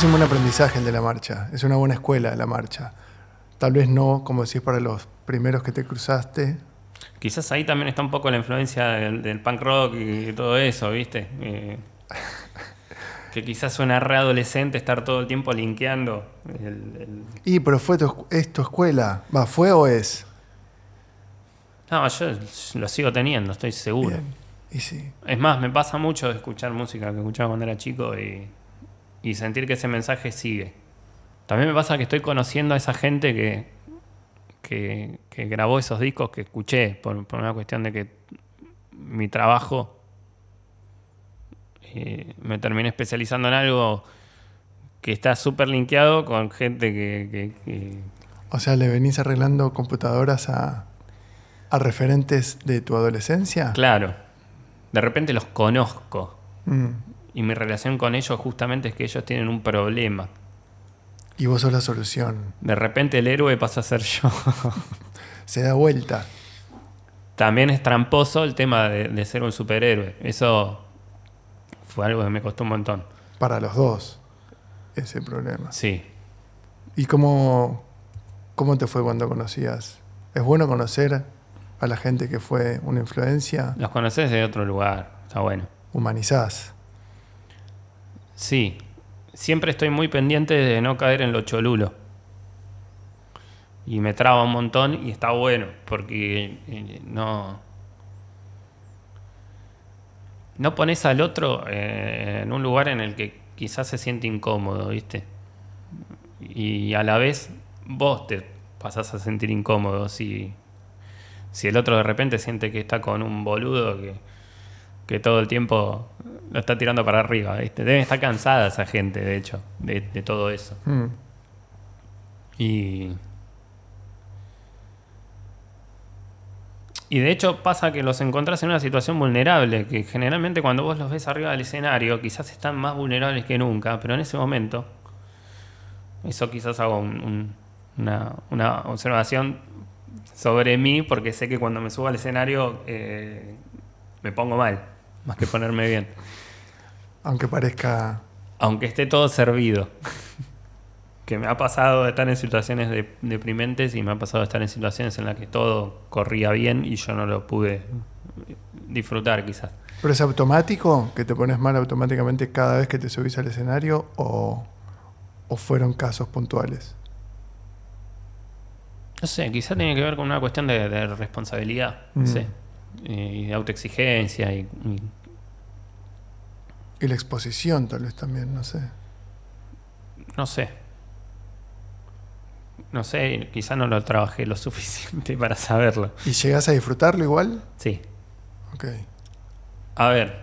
es un buen aprendizaje el de la marcha, es una buena escuela la marcha. Tal vez no, como decís, para los primeros que te cruzaste. Quizás ahí también está un poco la influencia del, punk rock y todo eso, ¿viste? Eh, que quizás suena re adolescente estar todo el tiempo linkeando. Y, pero fue tu, es tu escuela. ¿Va, fue o es? No, yo lo sigo teniendo, estoy seguro. Y sí. Es más, me pasa mucho de escuchar música que escuchaba cuando era chico y, sentir que ese mensaje sigue. También me pasa que estoy conociendo a esa gente que, que, grabó esos discos que escuché, por, por una cuestión de que mi trabajo eh, me terminé especializando en algo que está súper linkeado con gente que, O sea, ¿le venís arreglando computadoras a, a referentes de tu adolescencia? Claro. De repente los conozco. Mm. Y mi relación con ellos justamente es que ellos tienen un problema. Y vos sos la solución. De repente el héroe pasa a ser yo. Se da vuelta. También es tramposo el tema de, de ser un superhéroe. Eso fue algo que me costó un montón. Para los dos, ese problema. Sí. ¿Y cómo, cómo te fue cuando conocías? ¿Es bueno conocer a la gente que fue una influencia? Los conoces de otro lugar, está bueno. ¿Humanizás? Sí. Siempre estoy muy pendiente de no caer en lo cholulo. Y me traba un montón y está bueno, porque eh, no no pones al otro eh, en un lugar en el que quizás se siente incómodo, ¿viste? Y a la vez vos te pasás a sentir incómodo si, si el otro de repente siente que está con un boludo que, todo el tiempo lo está tirando para arriba, ¿viste? Debe estar cansada esa gente, de hecho, de, todo eso. Mm. Y Y de hecho pasa que los encontrás en una situación vulnerable, que generalmente cuando vos los ves arriba del escenario quizás están más vulnerables que nunca, pero en ese momento, eso quizás hago una, observación sobre mí, porque sé que cuando me subo al escenario eh, me pongo mal, más que ponerme bien. Aunque parezca... Aunque esté todo servido que me ha pasado de estar en situaciones deprimentes y me ha pasado de estar en situaciones en las que todo corría bien y yo no lo pude disfrutar quizás. ¿Pero es automático? ¿Que te pones mal automáticamente cada vez que te subís al escenario o, fueron casos puntuales? No sé, quizás tiene que ver con una cuestión de, responsabilidad, no mm. sé, y de autoexigencia y, y la exposición tal vez también, no sé. No sé, no sé, quizá no lo trabajé lo suficiente para saberlo. ¿Y llegas a disfrutarlo igual? Sí. Ok. A ver,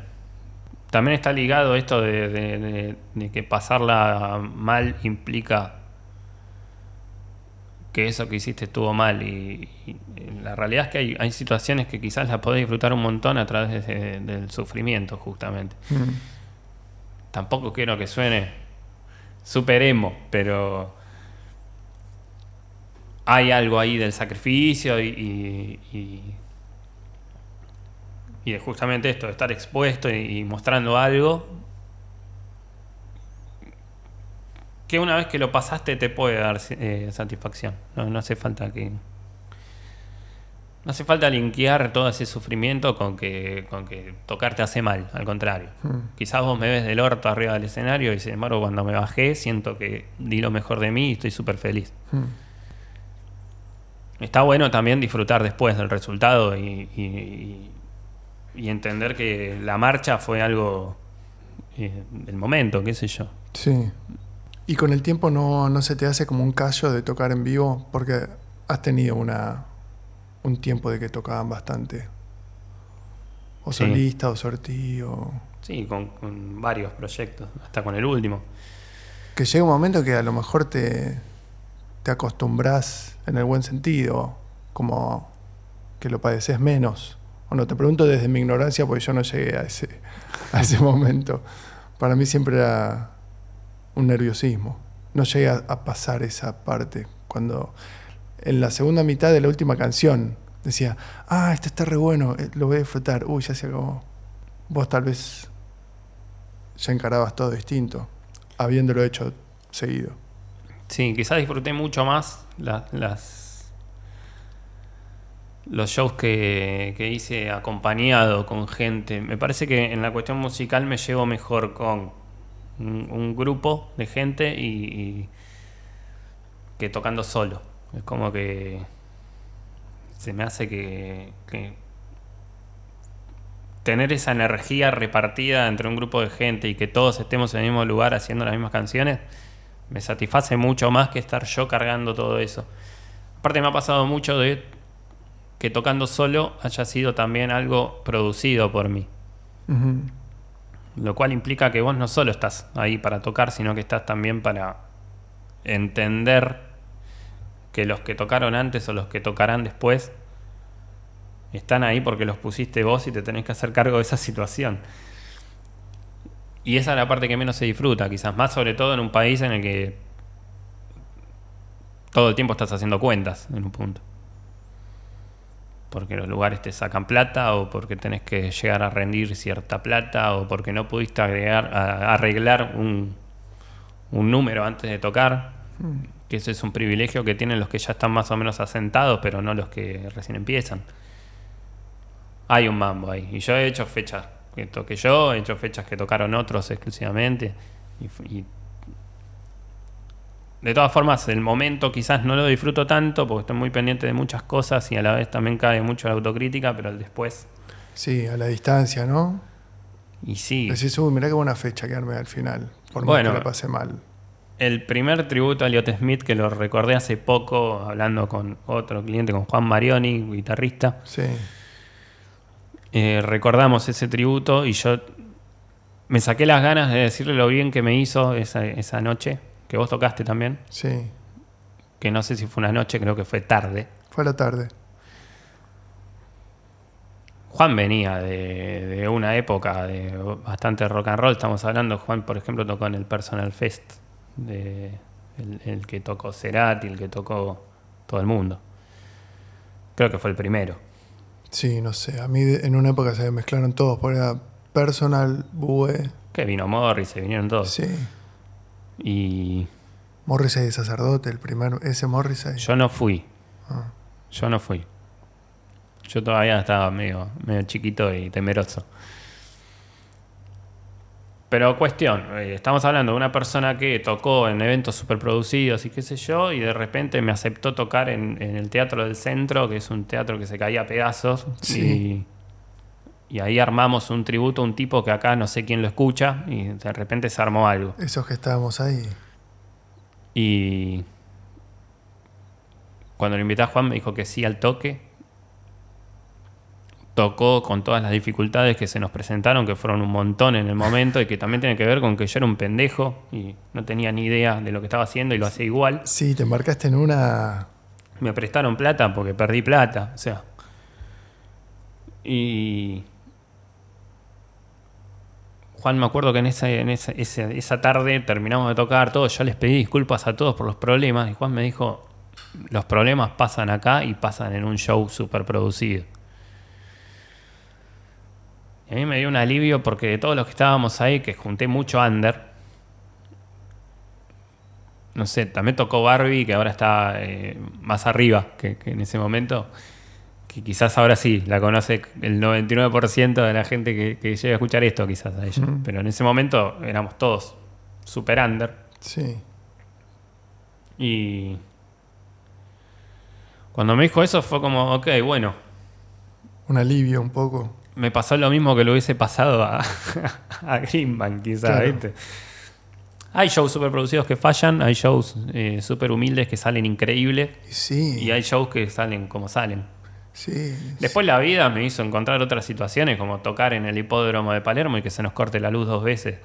también está ligado esto de, que pasarla mal implica que eso que hiciste estuvo mal. Y, la realidad es que hay, situaciones que quizás las podés disfrutar un montón a través del sufrimiento, justamente. Mm. Tampoco quiero que suene super emo, pero hay algo ahí del sacrificio y, y, de justamente esto, de estar expuesto y, mostrando algo que una vez que lo pasaste te puede dar eh, satisfacción. No, hace falta que. No hace falta linkear todo ese sufrimiento con que, con que tocar te hace mal, al contrario. Hmm. Quizás vos me ves del orto arriba del escenario y sin embargo cuando me bajé siento que di lo mejor de mí y estoy súper feliz. Hmm. Está bueno también disfrutar después del resultado y, y, entender que la marcha fue algo eh, del momento, qué sé yo. Sí. Y con el tiempo no, no se te hace como un callo de tocar en vivo, porque has tenido una, un tiempo de que tocaban bastante. O solista, o sortío. Sí, con, con varios proyectos, hasta con el último. Que llega un momento que a lo mejor te, te acostumbras en el buen sentido, como que lo padeces menos. Bueno, te pregunto desde mi ignorancia porque yo no llegué a ese, a ese momento. Para mí siempre era un nerviosismo. No llegué a, pasar esa parte. Cuando en la segunda mitad de la última canción decía, ah, esto está re bueno, eh, lo voy a disfrutar. Uy, ya se acabó. Vos tal vez ya encarabas todo distinto, habiéndolo hecho seguido. Sí, quizás disfruté mucho más la- las los shows que, que hice acompañado con gente. Me parece que en la cuestión musical me llevo mejor con un, grupo de gente y que tocando solo. Es como que se me hace que, que tener esa energía repartida entre un grupo de gente y que todos estemos en el mismo lugar haciendo las mismas canciones, me satisface mucho más que estar yo cargando todo eso. Aparte me ha pasado mucho de que tocando solo haya sido también algo producido por mí. Lo cual implica que vos no solo estás ahí para tocar, sino que estás también para entender que los que tocaron antes o los que tocarán después están ahí porque los pusiste vos y te tenés que hacer cargo de esa situación. Y esa es la parte que menos se disfruta, quizás más sobre todo en un país en el que todo el tiempo estás haciendo cuentas en un punto. Porque los lugares te sacan plata o porque tenés que llegar a rendir cierta plata o porque no pudiste agregar, a- arreglar un, un número antes de tocar. Que ese es un privilegio que tienen los que ya están más o menos asentados, pero no los que recién empiezan. Hay un mambo ahí. Y yo he hecho fechas que toqué yo, he hecho fechas que tocaron otros exclusivamente. Y, de todas formas, el momento quizás no lo disfruto tanto porque estoy muy pendiente de muchas cosas y a la vez también cae mucho la autocrítica, pero después. Sí, a la distancia, ¿no? Y sí, Decís, uy, mirá qué buena fecha quedarme al final. Por más que la pasé mal. El primer tributo a Elliot Smith que lo recordé hace poco hablando con otro cliente, con Juan Marioni, guitarrista. Sí. Eh, recordamos ese tributo y yo me saqué las ganas de decirle lo bien que me hizo esa, esa noche, que vos tocaste también, Sí. que no sé si fue una noche, creo que fue tarde. Fue la tarde. Juan venía de, de una época de bastante rock and roll, estamos hablando, Juan por ejemplo tocó en el Personal Fest, de, el, el que tocó Cerati, el que tocó todo el mundo. Creo que fue el primero. Sí, no sé. A mí en una época se mezclaron todos. Porque era personal, Bue. Que vino Morris, se vinieron todos. Sí. Y Morrissey de sacerdote, el primero. Ese Morrissey. yo no fui. Ah. Yo no fui. Yo todavía estaba medio, medio chiquito y temeroso. Pero cuestión, eh, estamos hablando de una persona que tocó en eventos superproducidos y qué sé yo, y de repente me aceptó tocar en, en el Teatro del Centro, que es un teatro que se caía a pedazos, Sí. y, y ahí armamos un tributo a un tipo que acá no sé quién lo escucha, y de repente se armó algo. Esos que estábamos ahí. Y cuando lo invité a Juan me dijo que sí al toque. Tocó con todas las dificultades que se nos presentaron, que fueron un montón en el momento y que también tiene que ver con que yo era un pendejo y no tenía ni idea de lo que estaba haciendo y lo hacía igual. Sí, te embarcaste en una. Me prestaron plata porque perdí plata, o sea. Y. Juan, me acuerdo que en esa, en esa, esa- esa tarde terminamos de tocar todos. Yo les pedí disculpas a todos por los problemas. Y Juan me dijo: Los problemas pasan acá y pasan en un show súper producido. Y a mí me dio un alivio porque de todos los que estábamos ahí, que junté mucho under, no sé, también tocó Barbie, que ahora está eh, más arriba que, que en ese momento. Que quizás ahora sí, la conoce el 99% de la gente que, que llega a escuchar esto, quizás a ella. Pero en ese momento éramos todos super under. Sí. Y cuando me dijo eso fue como, ok, bueno, Un alivio un poco. Me pasó lo mismo que le hubiese pasado a, a Greenbank, quizás, Claro. ¿viste? Hay shows super producidos que fallan, hay shows eh, super humildes que salen increíbles Y sí. y hay shows que salen como salen. Sí. Después la vida me hizo encontrar otras situaciones como tocar en el hipódromo de Palermo y que se nos corte la luz dos veces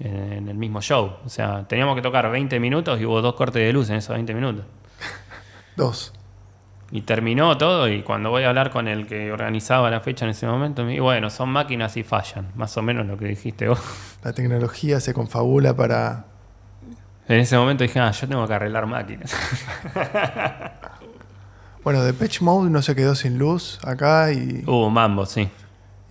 en, en el mismo show. O sea, teníamos que tocar 20 minutos y hubo dos cortes de luz en esos 20 minutos. Dos. Y terminó todo y cuando voy a hablar con el que organizaba la fecha en ese momento, me dijo, bueno, son máquinas y fallan, más o menos lo que dijiste vos. La tecnología se confabula para. En ese momento dije, ah, yo tengo que arreglar máquinas. Bueno, Depeche Mode no se quedó sin luz acá y, Hubo mambo, sí.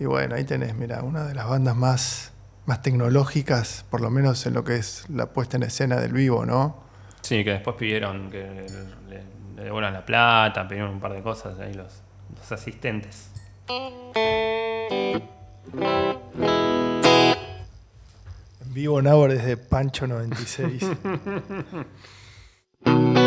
y bueno, ahí tenés, mira, una de las bandas más, más tecnológicas, por lo menos en lo que es la puesta en escena del vivo, ¿no? Sí, que después pidieron que le, le devuelvan la plata, pidieron un par de cosas ahí los, los asistentes. En vivo Nabor desde Pancho 96.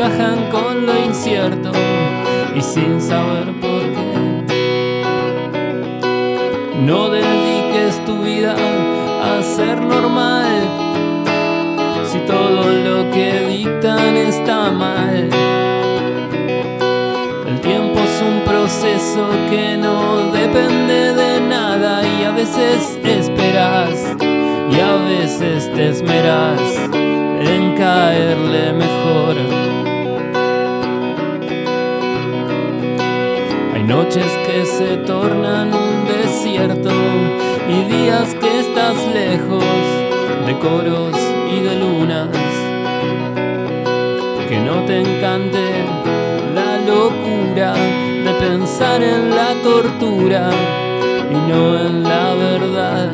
encajan con lo incierto y sin saber por qué. No dediques tu vida a ser normal si todo lo que dictan está mal. El tiempo es un proceso que no depende de nada y a veces esperas y a veces te esmeras en caerle mejor. Noches que se tornan un desierto y días que estás lejos de coros y de lunas. Que no te encante la locura de pensar en la tortura y no en la verdad.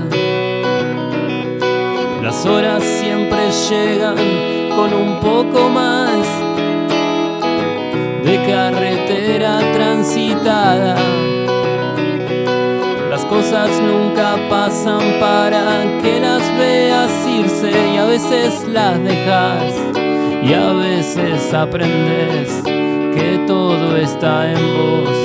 Las horas siempre llegan con un poco más de carretera Las cosas nunca pasan para que las veas irse y a veces las dejas y a veces aprendes que todo está en vos.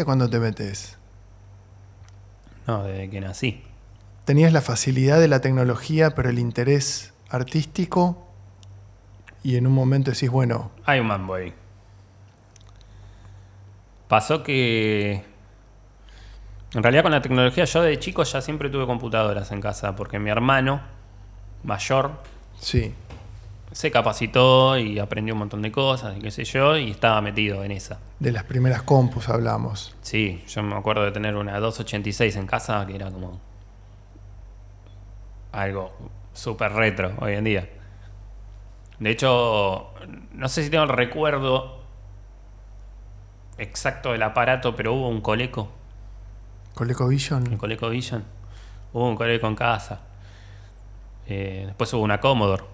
Tecnología cuándo te metes? No, desde que nací. Tenías la facilidad de la tecnología, pero el interés artístico, y en un momento decís, bueno, Hay un mambo ahí. Pasó que. En realidad, con la tecnología, yo de chico ya siempre tuve computadoras en casa, porque mi hermano mayor sí, se capacitó y aprendió un montón de cosas y qué sé yo, y estaba metido en esa. de las primeras compus hablamos. Sí, yo me acuerdo de tener una 286 en casa que era como. algo súper retro hoy en día. De hecho, no sé si tengo el recuerdo exacto del aparato, pero hubo un Coleco, un ColecoVision, ColecoVision. Hubo un Coleco en casa. Eh, después hubo una Commodore,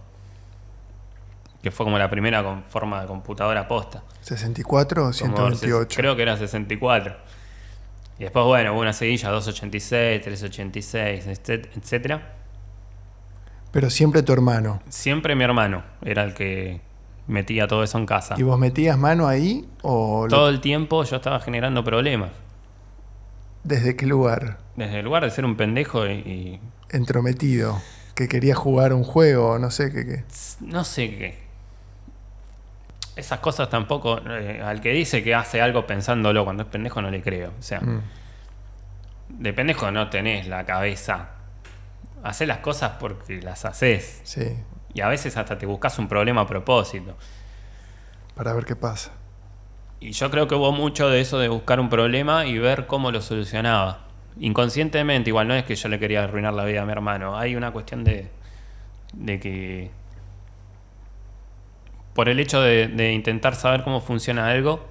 que fue como la primera con forma de computadora posta. 64 o Commodore 128. Creo que era 64. Y después, bueno, hubo una seguilla 286, 386, etc- etcétera. Pero siempre tu hermano. Siempre mi hermano era el que metía todo eso en casa. ¿Y vos metías mano ahí o lo- Todo el tiempo yo estaba generando problemas. desde qué lugar? Desde el lugar de ser un pendejo y, y Entrometido. Que quería jugar un juego, no sé qué. qué. no sé qué. Esas cosas tampoco. eh, al que dice que hace algo pensándolo cuando es pendejo no le creo. O sea, Mm. de pendejo no tenés la cabeza. Hacés las cosas porque las haces. Sí, Y a veces hasta te buscas un problema a propósito. para ver qué pasa. Y yo creo que hubo mucho de eso de buscar un problema y ver cómo lo solucionaba. Inconscientemente, igual no es que yo le quería arruinar la vida a mi hermano. Hay una cuestión de, de que por el hecho de, de intentar saber cómo funciona algo,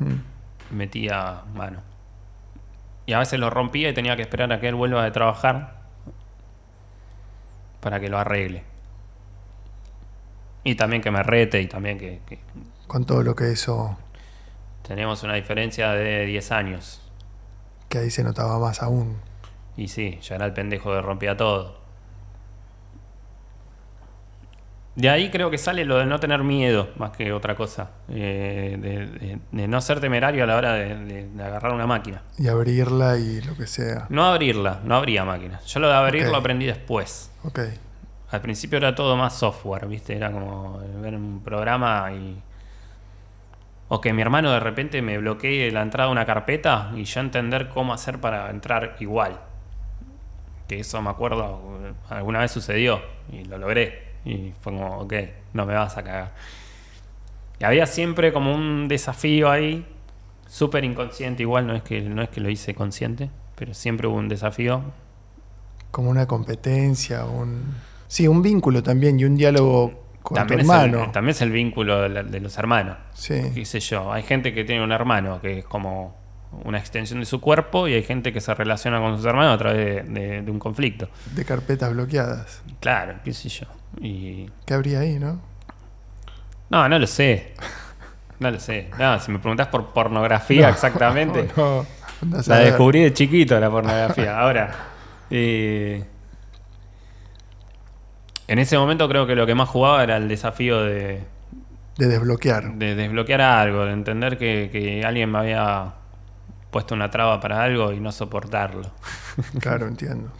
Mm. metía mano. Y a veces lo rompía y tenía que esperar a que él vuelva de trabajar para que lo arregle. Y también que me rete y también que- que Con todo lo que eso, tenemos una diferencia de 10 años. que ahí se notaba más aún. Y sí, ya era el pendejo que rompía todo. De ahí creo que sale lo de no tener miedo, más que otra cosa. Eh, de, de- de no ser temerario a la hora de, agarrar una máquina. Y abrirla y lo que sea. No abrirla, no abría máquinas. Yo lo de abrir lo aprendí después. Ok. Al principio era todo más software, ¿viste? Era como ver un programa y. O que mi hermano de repente me bloquee la entrada de una carpeta y yo entender cómo hacer para entrar igual. Que eso me acuerdo, alguna vez sucedió y lo logré. Y fue como, ok, no me vas a cagar. Y había siempre como un desafío ahí, súper inconsciente, igual no es, que, no es que lo hice consciente, pero siempre hubo un desafío Como una competencia, un... Sí, un vínculo también y un diálogo con también tu es, el, hermano. también es el vínculo de, la- de los hermanos. Sí. qué sé yo. Hay gente que tiene un hermano que es como una extensión de su cuerpo y hay gente que se relaciona con sus hermanos a través de, de- de un conflicto. De carpetas bloqueadas. Claro, qué sé yo. Y ¿Qué habría ahí, no? no, no lo sé. No lo sé. No, si me preguntás por pornografía exactamente, No, la descubrí de chiquito la pornografía. Ahora, eh, en ese momento creo que lo que más jugaba era el desafío de, De desbloquear. de desbloquear algo, de entender que, que alguien me había puesto una traba para algo y no soportarlo. Claro, entiendo.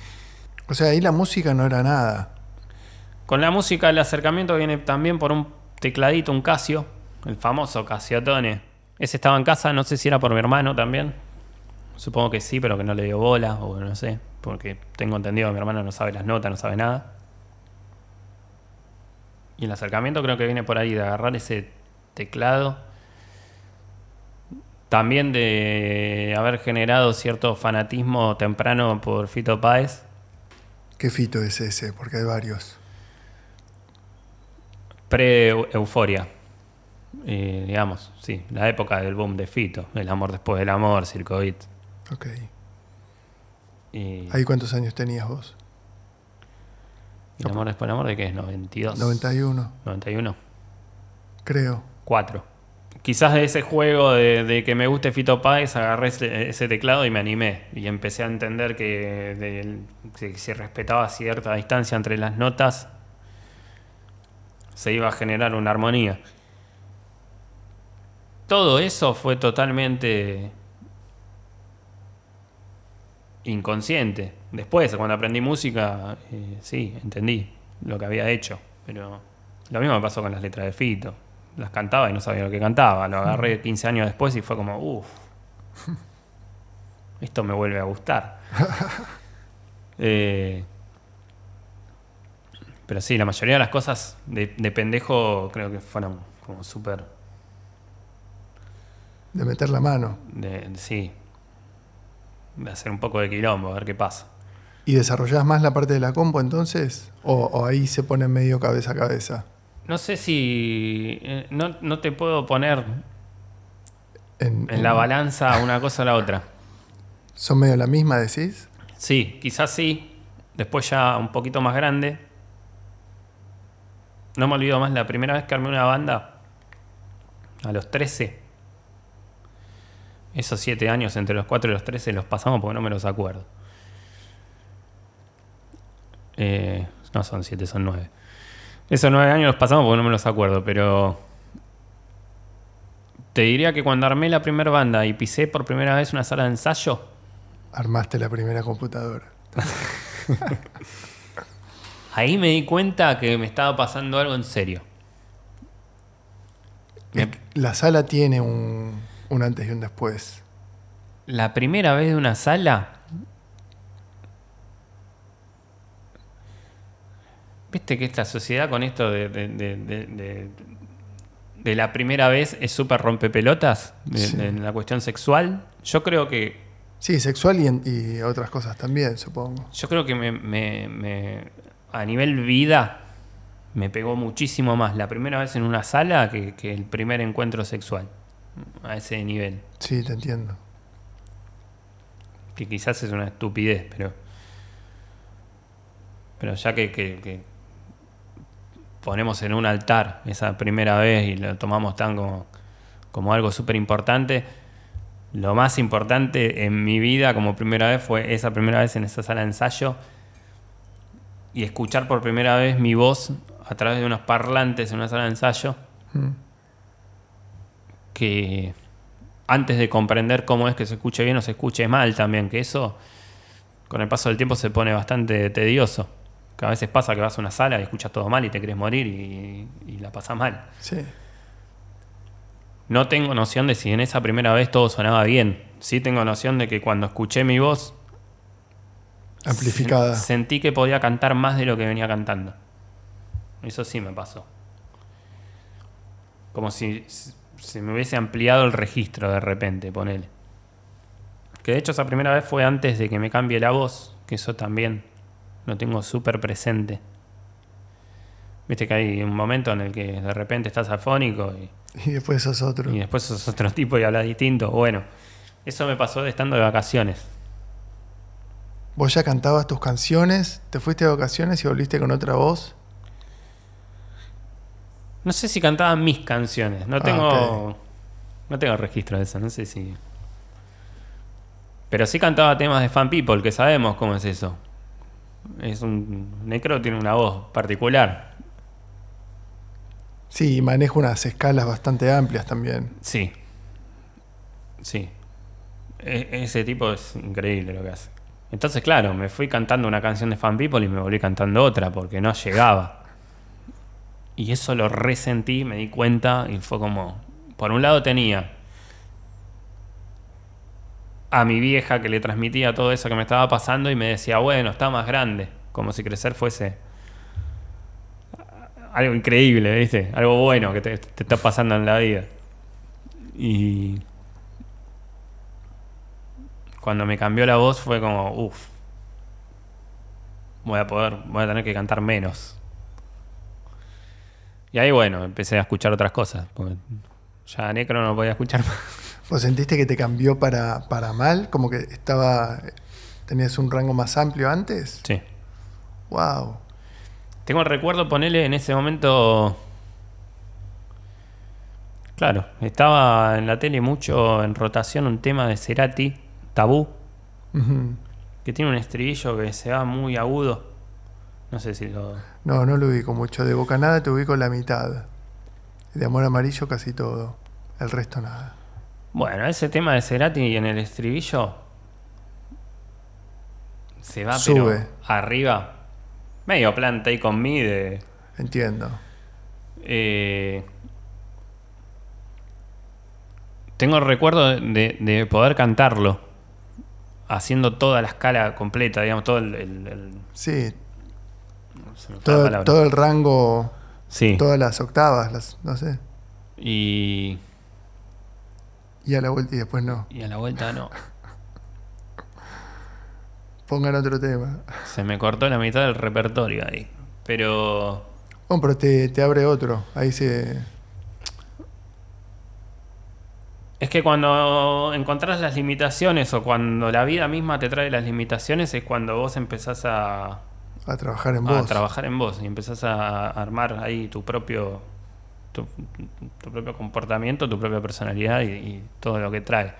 O sea, ahí la música no era nada. Con la música el acercamiento viene también por un tecladito, un Casio, el famoso Casiotone. Ese estaba en casa, no sé si era por mi hermano también. Supongo que sí, pero que no le dio bola, o no sé, porque tengo entendido que mi hermano no sabe las notas, no sabe nada. Y el acercamiento creo que viene por ahí, de agarrar ese teclado. También de haber generado cierto fanatismo temprano por Fito Páez. ¿Qué fito es ese? Porque hay varios. Pre-euforia. Eh, digamos, sí, la época del boom de Fito, el amor después del amor, Circo Beat. Ok. Y ¿Ahí cuántos años tenías vos? ¿y el amor después del amor de qué es? 92. 91, 91. creo. 4. Quizás de ese juego de, que me guste Fito Páez agarré ese, teclado y me animé. Y empecé a entender que, de- que si respetaba cierta distancia entre las notas, se iba a generar una armonía. Todo eso fue totalmente inconsciente. Después, cuando aprendí música, eh, sí, entendí lo que había hecho. Pero lo mismo me pasó con las letras de Fito. Las cantaba y no sabía lo que cantaba. Lo agarré 15 años después y fue como, uff, esto me vuelve a gustar. Eh, pero sí, la mayoría de las cosas de, de pendejo creo que fueron como súper De meter la mano. de, sí. De hacer un poco de quilombo, a ver qué pasa. ¿Y desarrollás más la parte de la compo entonces? ¿O, o ahí se pone medio cabeza a cabeza? No sé si. eh, no, no te puedo poner En, en la en- balanza una cosa o la otra. ¿Son medio la misma, decís? Sí, quizás sí. Después ya un poquito más grande. No me olvido más la primera vez que armé una banda. A los 13. Esos 7 años entre los 4 y los 13 los pasamos porque no me los acuerdo. Eh, no son 7, son 9. Esos 9 años los pasamos porque no me los acuerdo, pero... Te diría que cuando armé la primera banda y pisé por primera vez una sala de ensayo, Armaste la primera computadora. Ahí me di cuenta que me estaba pasando algo en serio. Me- La sala tiene un, un antes y un después. la primera vez de una sala Viste que esta sociedad con esto de, de, la primera vez es súper rompepelotas Sí. en la cuestión sexual. Yo creo que Sí, sexual y, en- y otras cosas también, supongo. Yo creo que me, me- me- a nivel vida me pegó muchísimo más la primera vez en una sala que, que el primer encuentro sexual. A ese nivel. Sí, te entiendo. Que quizás es una estupidez, pero. Pero ya que, que- que ponemos en un altar esa primera vez y lo tomamos tan como, como algo súper importante. Lo más importante en mi vida como primera vez fue esa primera vez en esa sala de ensayo y escuchar por primera vez mi voz a través de unos parlantes en una sala de ensayo Mm. que antes de comprender cómo es que se escuche bien o se escuche mal también, que eso con el paso del tiempo se pone bastante tedioso. Que a veces pasa que vas a una sala y escuchas todo mal y te querés morir y, y la pasas mal. Sí. No tengo noción de si en esa primera vez todo sonaba bien. Sí tengo noción de que cuando escuché mi voz Amplificada. sen- sentí que podía cantar más de lo que venía cantando. Eso sí me pasó. Como si se me hubiese ampliado el registro de repente, ponele. Que de hecho esa primera vez fue antes de que me cambie la voz, que eso también lo tengo súper presente. Viste que hay un momento en el que de repente estás afónico y, Y después sos otro. y después sos otro tipo y hablas distinto. Bueno, eso me pasó de estando de vacaciones. Vos ya cantabas tus canciones, te fuiste de vacaciones y volviste con otra voz. No sé si cantaban mis canciones. No Ah, tengo. No tengo registro de eso. No sé si. Pero sí cantaba temas de Fan People, que sabemos cómo es eso. Es un. Necro tiene una voz particular. Sí, y maneja unas escalas bastante amplias también. Sí. Sí. E- ese tipo es increíble lo que hace. Entonces, claro, me fui cantando una canción de Fan People y me volví cantando otra porque no llegaba. Y eso lo resentí, me di cuenta y fue como. Por un lado tenía a mi vieja que le transmitía todo eso que me estaba pasando y me decía, bueno, está más grande. Como si crecer fuese algo increíble, ¿viste? Algo bueno que te, está pasando en la vida. Y cuando me cambió la voz fue como, uff, voy a poder, voy a tener que cantar menos. Y ahí bueno, empecé a escuchar otras cosas. ya Necro no podía escuchar más. ¿Vos sentiste que te cambió para, para mal? Como que estaba. tenías un rango más amplio antes. Sí. Wow. Tengo el recuerdo ponerle en ese momento. Claro, estaba en la tele mucho en rotación un tema de Cerati, Tabú, que tiene un estribillo que se va muy agudo. No sé si lo. No, no lo ubico mucho. De Bocanada te ubico la mitad. De Amor Amarillo casi todo. El resto nada. Bueno, ese tema de Cerati en el estribillo se va Sube. pero arriba. Medio planta y con mí de. Entiendo. eh, tengo el recuerdo de, de poder cantarlo haciendo toda la escala completa, digamos, todo el. el- el- Sí, me todo, todo el rango, Sí. todas las octavas, las, no sé. Y, Y a la vuelta y después no. y a la vuelta no. Pongan otro tema. Se me cortó la mitad del repertorio ahí. Pero. Bueno, pero te, te abre otro. Ahí se. Es que cuando encontrás las limitaciones o cuando la vida misma te trae las limitaciones es cuando vos empezás a, a trabajar en a vos. trabajar en vos y empezás a armar ahí tu propio tu, tu propio comportamiento, tu propia personalidad y, y todo lo que trae.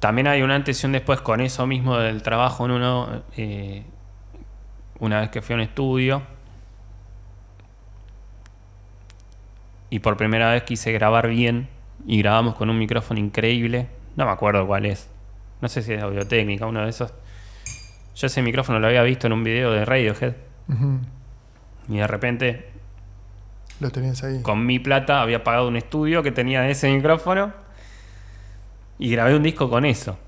También hay un antes y un después con eso mismo del trabajo en uno. eh, una vez que fui a un estudio y por primera vez quise grabar bien y grabamos con un micrófono increíble. No me acuerdo cuál es. No sé si es Audiotécnica, uno de esos. Yo ese micrófono lo había visto en un video de Radiohead y de repente Lo tenías ahí. con mi plata había pagado un estudio que tenía ese micrófono y grabé un disco con eso.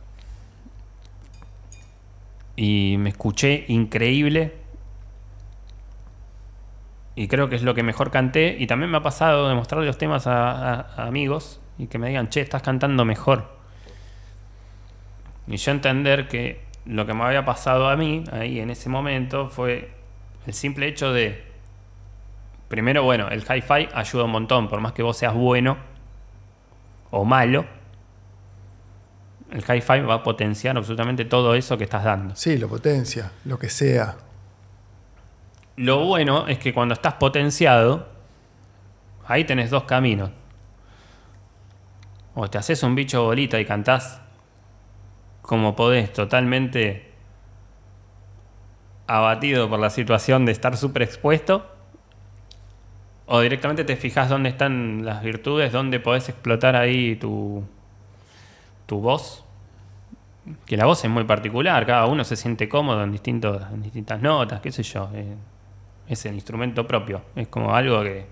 Y me escuché increíble y creo que es lo que mejor canté. Y también me ha pasado de mostrarle los temas a- a amigos y que me digan, che, estás cantando mejor. Y yo entender que lo que me había pasado a mí ahí en ese momento fue el simple hecho de, primero, bueno, el hi-fi ayuda un montón, por más que vos seas bueno o malo, el hi-fi va a potenciar absolutamente todo eso que estás dando. Sí, lo potencia, lo que sea. Lo bueno es que cuando estás potenciado, ahí tenés dos caminos. O te haces un bicho bolita y cantás como podés, totalmente abatido por la situación de estar súper expuesto. O directamente te fijas dónde están las virtudes, dónde podés explotar ahí tu, tu voz. Que la voz es muy particular, cada uno se siente cómodo en, distintos, en distintas notas, qué sé yo. eh, es el instrumento propio. Es como algo que,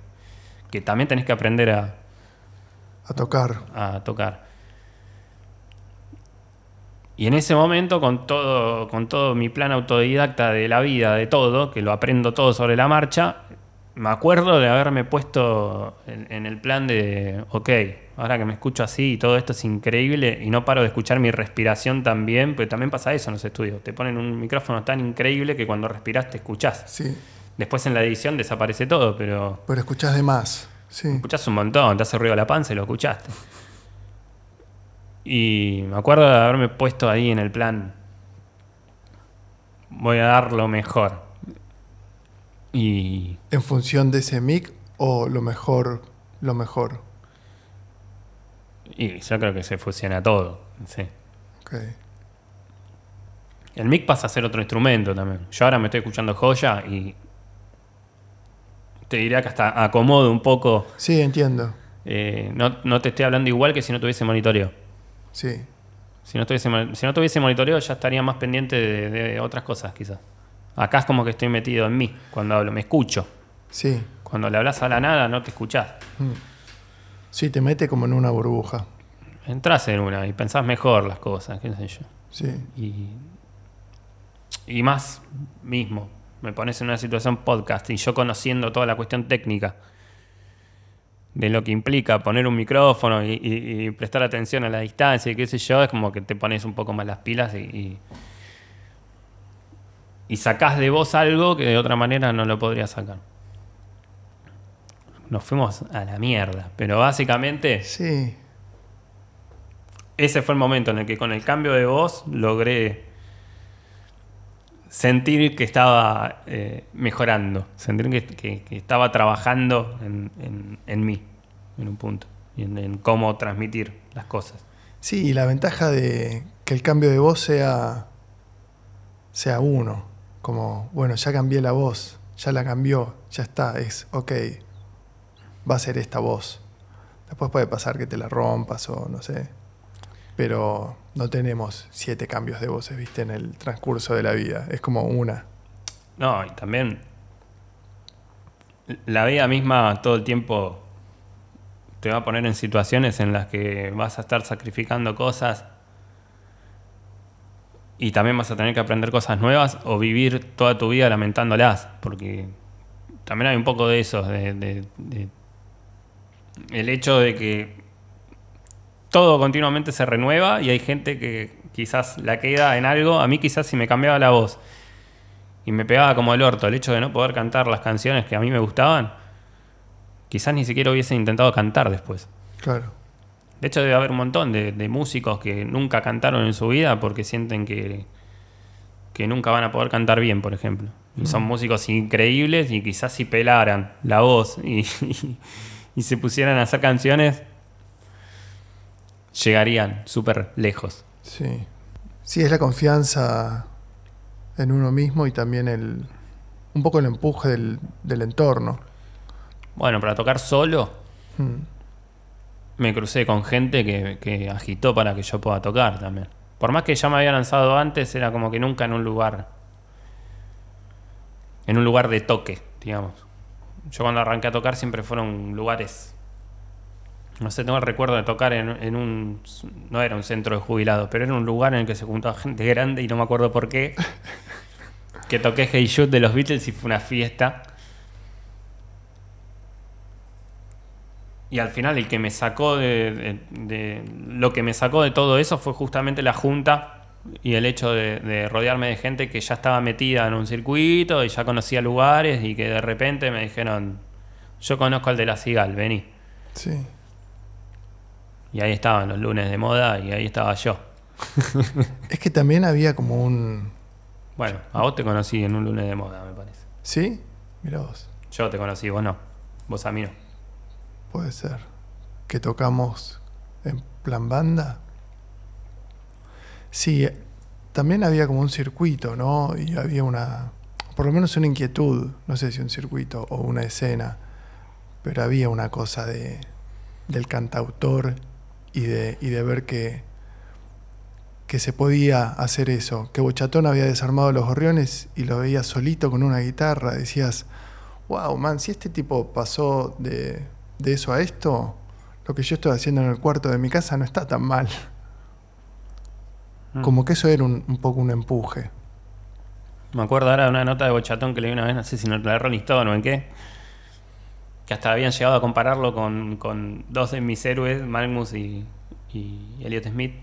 que también tenés que aprender a, A tocar. a tocar. Y en ese momento, con todo, con todo mi plan autodidacta de la vida, de todo, que lo aprendo todo sobre la marcha, me acuerdo de haberme puesto en, en el plan de, ok, ahora que me escucho así y todo esto es increíble y no paro de escuchar mi respiración también, porque también pasa eso en los estudios. Te ponen un micrófono tan increíble que cuando respirás te escuchás. Sí. Después en la edición desaparece todo, pero Pero escuchás de más. Sí. Escuchás un montón, te hace ruido la panza y lo escuchaste. Y me acuerdo de haberme puesto ahí en el plan. Voy a dar lo mejor. Y En función de ese mic o lo mejor, lo mejor. Y yo creo que se fusiona todo. sí. Ok. El mic pasa a ser otro instrumento también. Yo ahora me estoy escuchando joya y te diría que hasta acomodo un poco. Sí, entiendo. eh, no, no te estoy hablando igual que si no tuviese monitoreo. Sí. Si no tuviese, si no tuviese monitoreo ya estaría más pendiente de, de otras cosas quizás. Acá es como que estoy metido en mí cuando hablo, me escucho. Sí. Cuando le hablas a la nada no te escuchás. Sí, te mete como en una burbuja. Entrás en una y pensás mejor las cosas, qué sé yo. Sí. Y, y más mismo, me pones en una situación podcast y yo conociendo toda la cuestión técnica de lo que implica poner un micrófono y, y- y prestar atención a la distancia y qué sé yo, es como que te pones un poco más las pilas y, y, y sacás de vos algo que de otra manera no lo podrías sacar. Nos fuimos a la mierda, pero básicamente Sí. ese fue el momento en el que con el cambio de voz logré sentir que estaba eh, mejorando, sentir que, que- que estaba trabajando en, en- en mí, en un punto, y en, en cómo transmitir las cosas. Sí, y la ventaja de que el cambio de voz sea, sea uno. Como, bueno, ya cambié la voz, ya la cambió, ya está, es, ok, va a ser esta voz. Después puede pasar que te la rompas o no sé. Pero no tenemos siete cambios de voces, viste, en el transcurso de la vida. Es como una. No, y también la vida misma todo el tiempo te va a poner en situaciones en las que vas a estar sacrificando cosas y también vas a tener que aprender cosas nuevas o vivir toda tu vida lamentándolas, porque también hay un poco de eso, de, de- de- el hecho de que todo continuamente se renueva y hay gente que quizás la queda en algo, a mí quizás si me cambiaba la voz y me pegaba como el orto el hecho de no poder cantar las canciones que a mí me gustaban, quizás ni siquiera hubiese intentado cantar después. Claro. De hecho, debe haber un montón de, de músicos que nunca cantaron en su vida porque sienten que, que nunca van a poder cantar bien, por ejemplo. Y son músicos increíbles y quizás si pelaran la voz y, y se pusieran a hacer canciones, llegarían súper lejos. Sí. Sí, es la confianza en uno mismo y también el un poco el empuje del, del entorno. Bueno, para tocar solo, Hmm. Me crucé con gente que, agitó para que yo pueda tocar también. Por más que ya me había lanzado antes, era como que nunca en un lugar. En un lugar de toque, digamos. Yo cuando arranqué a tocar siempre fueron lugares. No sé, tengo el recuerdo de tocar en, en un. No era un centro de jubilados, pero era un lugar en el que se juntaba gente grande y no me acuerdo por qué. que toqué Hey Shoot de los Beatles y fue una fiesta. Y al final el que me sacó de, de- de- Lo que me sacó de todo eso fue justamente la junta y el hecho de, de rodearme de gente que ya estaba metida en un circuito y ya conocía lugares y que de repente me dijeron, yo conozco al de la Cigal, vení. Sí. Y ahí estaban los lunes de moda y ahí estaba yo. Es que también había como un. Bueno, a vos te conocí en un lunes de moda, me parece. ¿Sí? Mira vos. Yo te conocí, vos no. Vos a mí no. Puede ser. Que tocamos en plan banda. Sí, también había como un circuito, ¿no? Y había una. Por lo menos una inquietud. No sé si un circuito o una escena. Pero había una cosa de. del cantautor y de. y de ver que. que se podía hacer eso. Que Bochatón había desarmado los gorriones y lo veías solito con una guitarra. Decías. Wow, man, si este tipo pasó de, de eso a esto, lo que yo estoy haciendo en el cuarto de mi casa no está tan mal. Mm. Como que eso era un, un poco un empuje. Me acuerdo ahora de una nota de Bochatón que leí una vez, no sé si en la Rolling Stone o en qué, que hasta habían llegado a compararlo con, con dos de mis héroes, Magnus y, y Elliot Smith.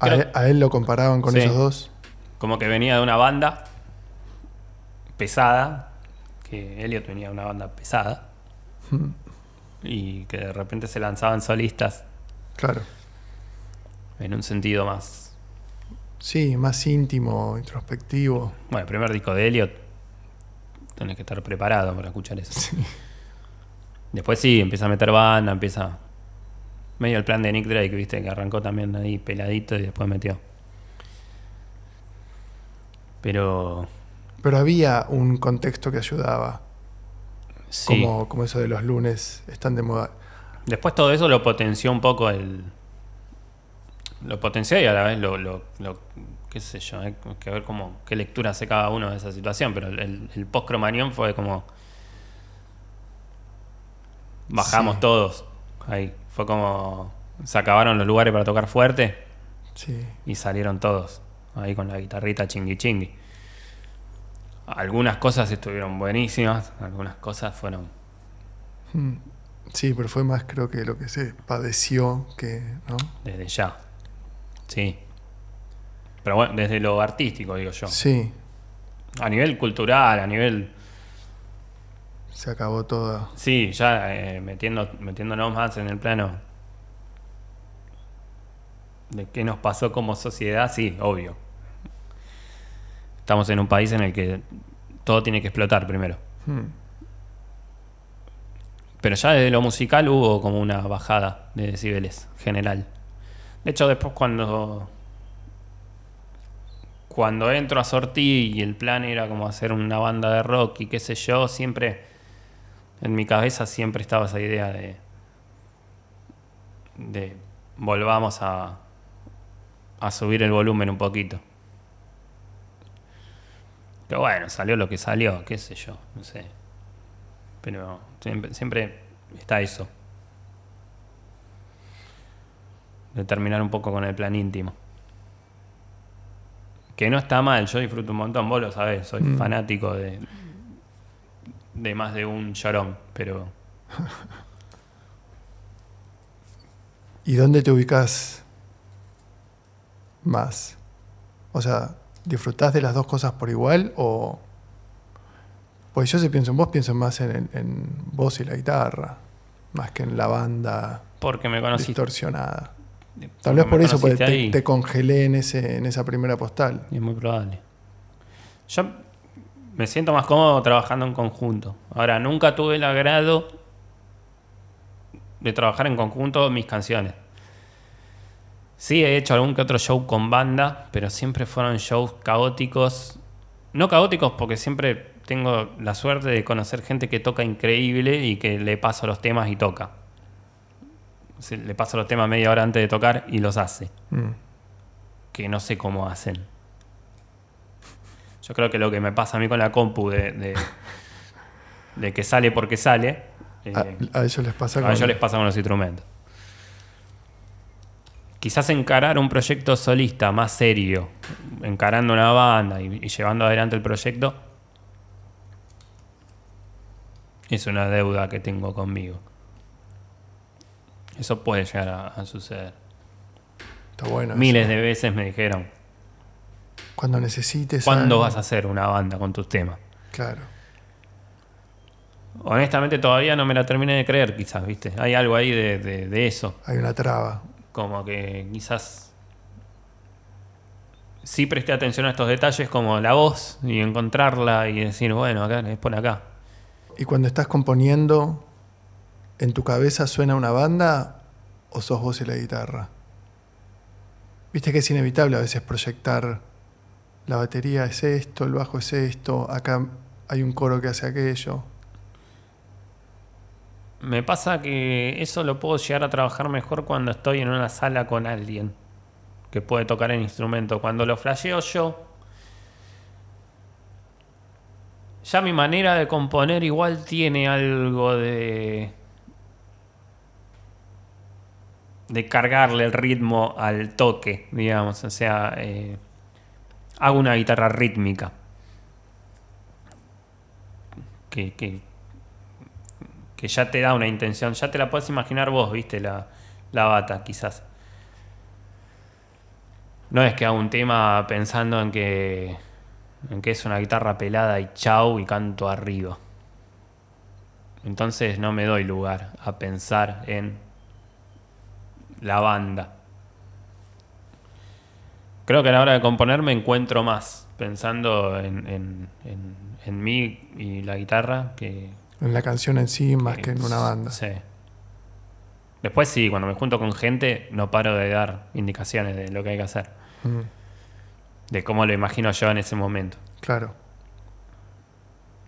A, él, a él lo comparaban con Sí. esos dos. Como que venía de una banda pesada, que Elliot venía de una banda pesada, Mm, y que de repente se lanzaban solistas Claro. en un sentido más... Sí, más íntimo, introspectivo. Bueno, el primer disco de Elliot, tenés que estar preparado para escuchar eso. Después sí, empieza a meter banda, empieza... Medio el plan de Nick Drake, viste, que arrancó también ahí peladito y después metió. Pero... Pero había un contexto que ayudaba. Sí. Como, como eso de los lunes están de moda. Después todo eso lo potenció un poco el. Lo potenció y a la vez lo. lo, lo- qué sé yo, hay que ver cómo, qué lectura hace cada uno de esa situación. Pero el, post-cromañón fue como. Bajamos Sí. todos. Ahí. Fue como. Se acabaron los lugares para tocar fuerte Sí. y salieron todos. Ahí con la guitarrita chingui chingui. Algunas cosas estuvieron buenísimas, algunas cosas fueron Mm. Sí, pero fue más creo que lo que se padeció que, ¿no? Desde ya. Sí. Pero bueno, desde lo artístico, digo yo. Sí, A nivel cultural, a nivel. se acabó toda. Sí, ya eh, metiendo, metiéndonos más en el plano de qué nos pasó como sociedad, sí, obvio. Estamos en un país en el que todo tiene que explotar primero. Mm. Pero ya desde lo musical hubo como una bajada de decibeles general. De hecho, después cuando. Cuando entro a Sortí y el plan era como hacer una banda de rock y qué sé yo, siempre. En mi cabeza siempre estaba esa idea de. de. volvamos a. a subir el volumen un poquito. Pero bueno, salió lo que salió, qué sé yo, no sé. Pero siempre, siempre está eso. De terminar un poco con el plan íntimo. Que no está mal, yo disfruto un montón, vos lo sabés, soy Mm. fanático de, de más de un llorón, pero ¿Y dónde te ubicas más? O sea, ¿disfrutás de las dos cosas por igual o...? Pues yo si pienso en vos, pienso más en, en- en vos y la guitarra, más que en la banda porque me conociste. distorsionada. porque Tal vez por eso porque te, te congelé en, ese, en esa primera postal. Es muy probable. Yo me siento más cómodo trabajando en conjunto. Ahora, nunca tuve el agrado de trabajar en conjunto mis canciones. Sí, he hecho algún que otro show con banda, pero siempre fueron shows caóticos. No caóticos porque siempre tengo la suerte de conocer gente que toca increíble y que le paso los temas y toca. Le paso los temas media hora antes de tocar y los hace Mm. que no sé cómo hacen. Yo creo que lo que me pasa a mí con la compu de, de, de que sale porque sale, eh, A, a ellos les pasa a con- ellos les pasa con los instrumentos. Quizás encarar un proyecto solista más serio, encarando una banda y, y llevando adelante el proyecto, es una deuda que tengo conmigo. Eso puede llegar a, a suceder. Está bueno. Miles eso. de veces me dijeron, Cuando necesites. ¿cuándo algo. vas a hacer una banda con tus temas? Claro. Honestamente todavía no me la terminé de creer, quizás, ¿viste? Hay algo ahí de, de- de eso. Hay una traba. Como que quizás sí presté atención a estos detalles como la voz y encontrarla y decir, bueno, acá es por acá. Y cuando estás componiendo, ¿en tu cabeza suena una banda o sos vos y la guitarra? Viste que es inevitable a veces proyectar la batería es esto, el bajo es esto, acá hay un coro que hace aquello. Me pasa que eso lo puedo llegar a trabajar mejor cuando estoy en una sala con alguien que puede tocar el instrumento. Cuando lo flasheo yo, ya mi manera de componer igual tiene algo de de cargarle el ritmo al toque, digamos. O sea, eh, hago una guitarra rítmica. Que, que, que ya te da una intención, ya te la puedes imaginar vos, viste, la, la bata, quizás. No es que hago un tema pensando en que, en que es una guitarra pelada y chau y canto arriba. Entonces no me doy lugar a pensar en la banda. Creo que a la hora de componer me encuentro más pensando en, en, en- en mí y la guitarra que, En la canción en sí más que en una banda. Sí. Después sí, cuando me junto con gente no paro de dar indicaciones de lo que hay que hacer. Mm, De cómo lo imagino yo en ese momento. claro.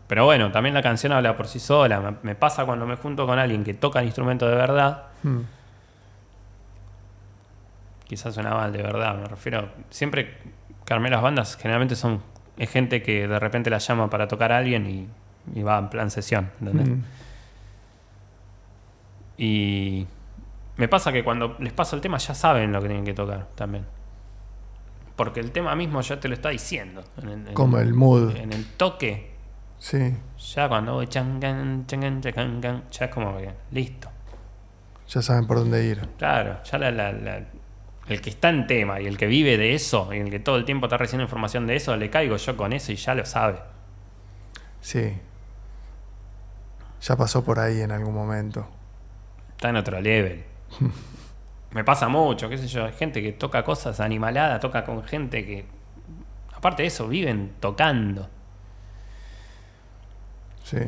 Pero bueno, también la canción habla por sí sola. Me, pasa cuando me junto con alguien que toca el instrumento de verdad. Mm, Quizás suena mal de verdad, me refiero. Siempre armé las bandas, generalmente son. Es gente que de repente la llama para tocar a alguien y, y va en plan sesión. ¿entendés? mm. Y me pasa que cuando les paso el tema ya saben lo que tienen que tocar también. Porque el tema mismo ya te lo está diciendo. En el, en- Como el mood. En el toque, Sí, ya cuando voy changan, changan, changan, ya es como que listo. ya saben por dónde ir. Claro, ya la- la- la- el que está en tema y el que vive de eso y el que todo el tiempo está recibiendo información de eso, le caigo yo con eso y ya lo sabe. Sí. Ya pasó por ahí en algún momento. Está en otro level. Me pasa mucho, qué sé yo, hay gente que toca cosas animaladas, toca con gente que, aparte de eso, viven tocando. Sí.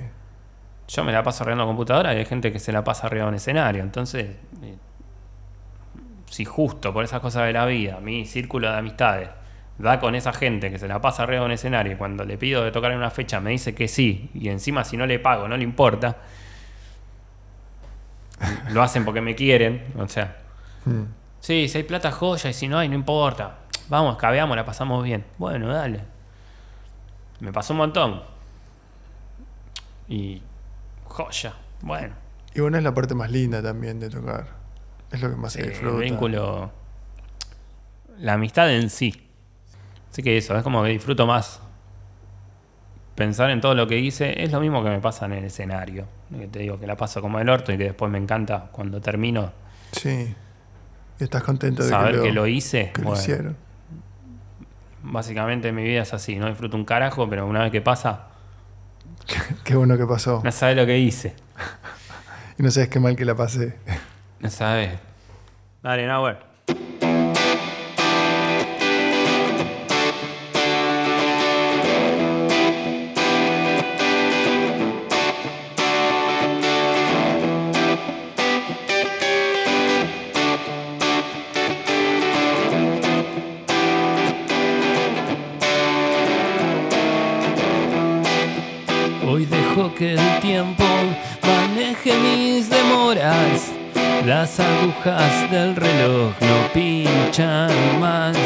Yo me la paso arriba en la computadora y hay gente que se la pasa arriba en un escenario. Entonces, eh, si justo por esas cosas de la vida, mi círculo de amistades da con esa gente que se la pasa arriba de un escenario y cuando le pido de tocar en una fecha me dice que sí, y encima si no le pago no le importa, lo hacen porque me quieren, o sea, Mm, sí, si hay plata joya y si no hay no importa, vamos, cabeamos, la pasamos bien. Bueno, dale. Me pasó un montón. Y joya, bueno. Y bueno, es la parte más linda también de tocar. Es lo que más se Sí, disfruta. el vínculo. La amistad en sí. Así que eso, es como que disfruto más. Pensar en todo lo que hice es lo mismo que me pasa en el escenario. Que te digo que la paso como el orto y que después me encanta cuando termino Sí. Y estás contento de saber que lo, que lo hice. que lo hicieron. básicamente mi vida es así, no disfruto un carajo, pero una vez que pasa, Qué bueno que pasó. no sabes lo que hice. Y no sabes qué mal que la pasé. No sabes. Dale, Nahuel. Agujas del reloj no pinchan más.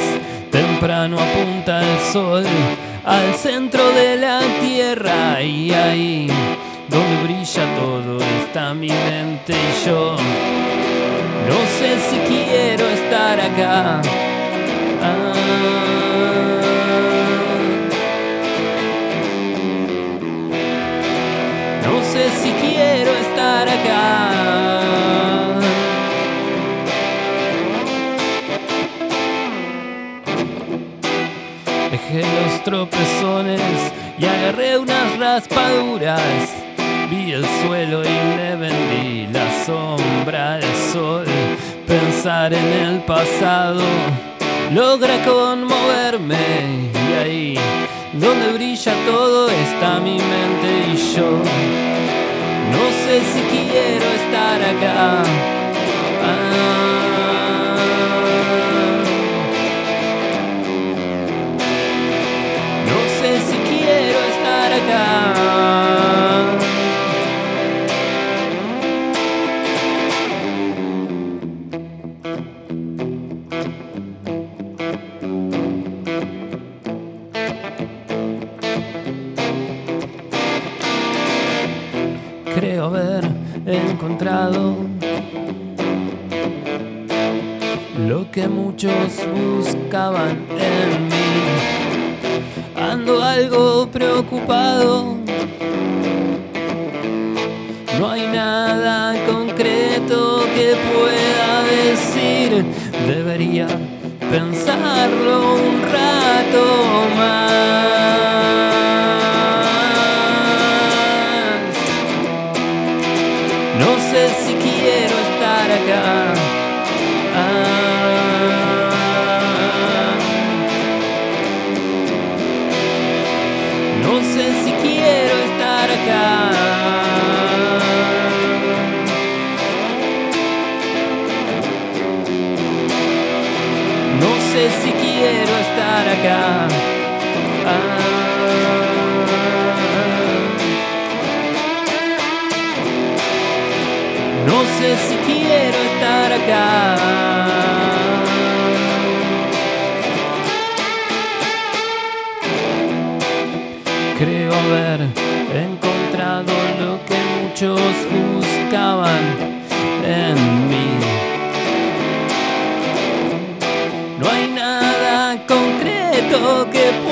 Temprano apunta el sol al centro de la tierra y ahí donde brilla todo está mi mente y yo. No sé si quiero estar acá. En el pasado logra conmoverme y ahí donde brilla todo está mi mente y yo. No sé si quiero estar acá. Ah. Buscaban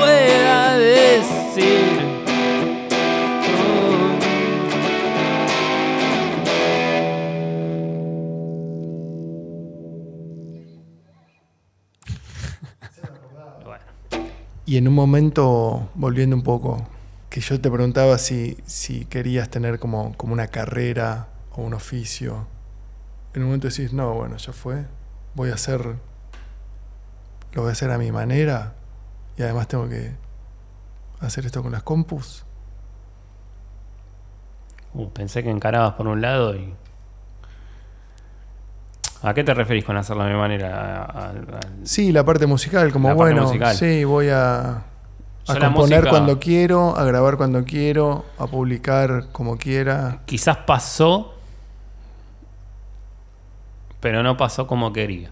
pueda decir. Y en un momento, volviendo un poco, que yo te preguntaba si, si querías tener como, como una carrera o un oficio. En un momento decís, no, bueno, ya fue. Voy a hacer. Lo voy a hacer a mi manera. Y además tengo que hacer esto con las compus. uh, pensé que encarabas por un lado y. ¿A qué te referís con hacerlo de mi manera? A- a- al- Sí, la parte musical, como La bueno, musical. sí, voy a, a componer música- cuando quiero, a grabar cuando quiero, a publicar como quiera. Quizás pasó, pero no pasó como quería.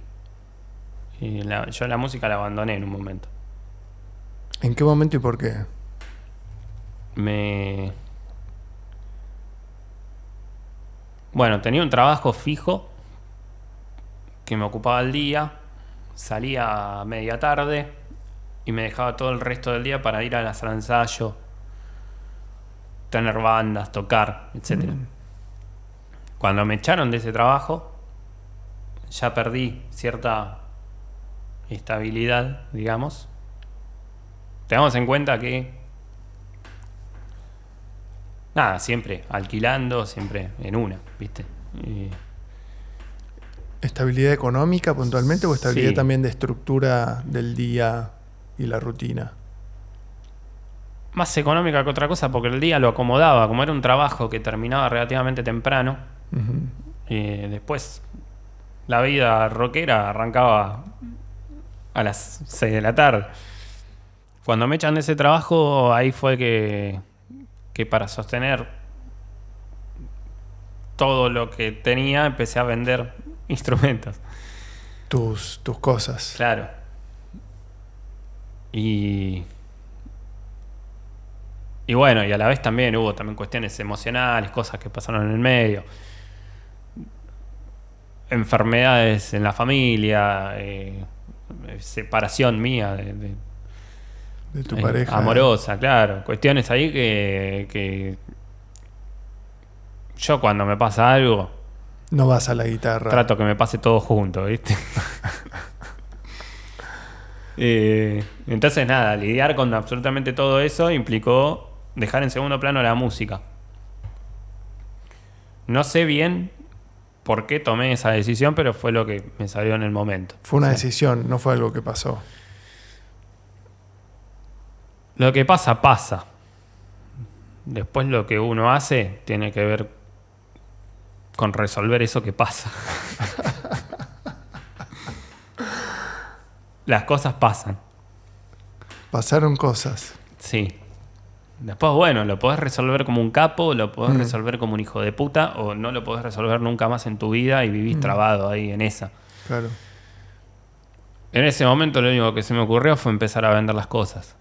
Y la- yo la música la abandoné en un momento. ¿En qué momento y por qué? Me. Bueno, tenía un trabajo fijo que me ocupaba el día, salía a media tarde y me dejaba todo el resto del día para ir a la sala de ensayo, tener bandas, tocar, etc. Cuando me echaron de ese trabajo, ya perdí cierta estabilidad, digamos. Tengamos en cuenta que nada, siempre alquilando, siempre en una, ¿viste? Y ¿Estabilidad económica puntualmente o estabilidad Sí. también de estructura del día y la rutina? más económica que otra cosa porque el día lo acomodaba, como era un trabajo que terminaba relativamente temprano, eh, después la vida rockera arrancaba a las 6 de la tarde. Cuando me echan de ese trabajo, ahí fue que, que para sostener todo lo que tenía empecé a vender instrumentos. Tus, tus cosas. Claro. Y. Y bueno, y a la vez también hubo también cuestiones emocionales, cosas que pasaron en el medio. Enfermedades en la familia, eh, separación mía de, de- De tu eh, pareja. amorosa, claro. Cuestiones ahí que, que yo cuando me pasa algo, No vas a la guitarra. Trato que me pase todo junto, ¿viste? Eh, entonces, nada, lidiar con absolutamente todo eso implicó dejar en segundo plano la música. No sé bien por qué tomé esa decisión, pero fue lo que me salió en el momento. Fue una decisión, no fue algo que pasó. Lo que pasa, pasa. Después lo que uno hace tiene que ver con resolver eso que pasa. Las cosas pasan, Pasaron cosas. sí. Después, bueno, lo podés resolver como un capo, lo podés Mm. resolver como un hijo de puta, o no lo podés resolver nunca más en tu vida y vivís trabado ahí en esa. Claro. En ese momento lo único que se me ocurrió fue empezar a vender las cosas.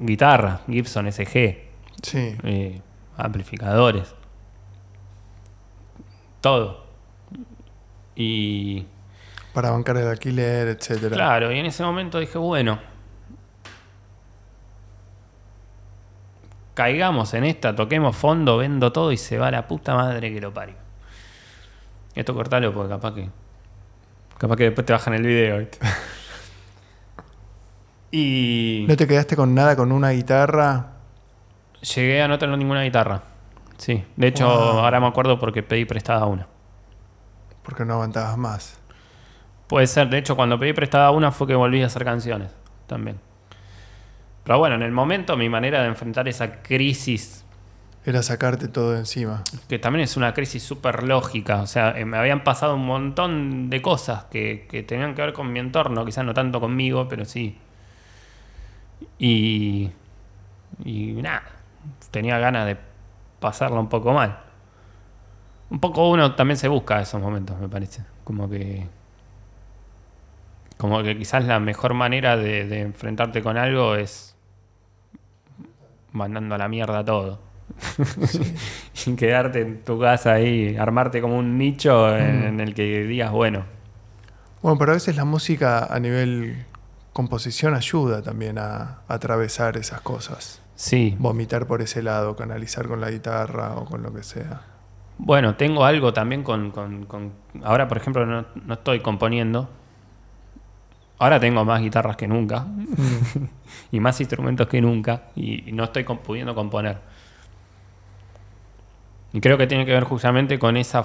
Guitarra, Gibson SG, Sí. eh, amplificadores, todo. Y Para bancar el alquiler, etcétera. claro, y en ese momento dije, bueno, caigamos en esta, toquemos fondo, vendo todo y se va la puta madre que lo parió. Esto cortalo porque capaz que. Capaz que después te bajan el video. ¿No te quedaste con nada, con una guitarra? Llegué a no tener ninguna guitarra. Sí. De hecho, Wow. ahora me acuerdo porque pedí prestada una. Porque no aguantabas más. Puede ser. De hecho, cuando pedí prestada una fue que volví a hacer canciones también. Pero bueno, en el momento mi manera de enfrentar esa crisis, Era sacarte todo de encima. que también es una crisis súper lógica, o sea, eh, me habían pasado un montón de cosas que, que tenían que ver con mi entorno, quizás no tanto conmigo, pero sí. Y, y nada, tenía ganas de pasarla un poco mal. Un poco uno también se busca esos momentos, me parece. Como que. Como que quizás la mejor manera de, de enfrentarte con algo es mandando a la mierda todo. y quedarte en tu casa ahí, armarte como un nicho en, en el que digas, bueno, Bueno, pero a veces la música a nivel composición ayuda también a, a atravesar esas cosas. sí. Vomitar por ese lado, canalizar con la guitarra o con lo que sea. Bueno, tengo algo también con... con- con- ahora, por ejemplo, no, no estoy componiendo. Ahora tengo más guitarras que nunca. y más instrumentos que nunca. Y, y no estoy pudiendo componer. Y creo que tiene que ver justamente con esa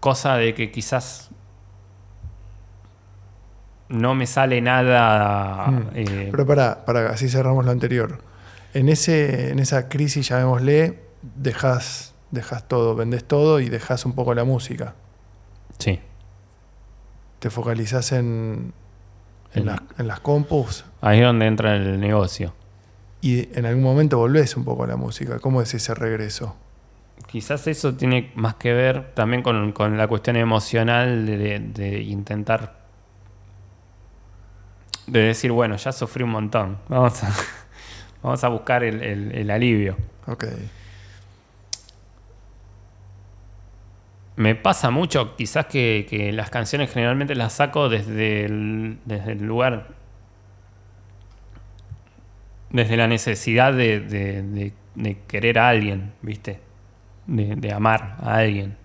cosa de que quizás no me sale nada... Mm. eh, Pero para, para así cerramos lo anterior. En, ese, en esa crisis, llamémosle, dejas, dejas todo, vendes todo y dejas un poco la música. sí. Te focalizas en, en, las, en las compus Ahí es donde entra el negocio. y en algún momento volvés un poco a la música. ¿Cómo es ese regreso? Quizás eso tiene más que ver también con, con la cuestión emocional de- de intentar. De decir, bueno, ya sufrí un montón. Vamos a, vamos a buscar el, el- el alivio. Ok. Me pasa mucho, quizás que, que las canciones generalmente las saco desde el, desde el lugar. desde la necesidad de, de- de- de querer a alguien, ¿viste? De, de amar a alguien.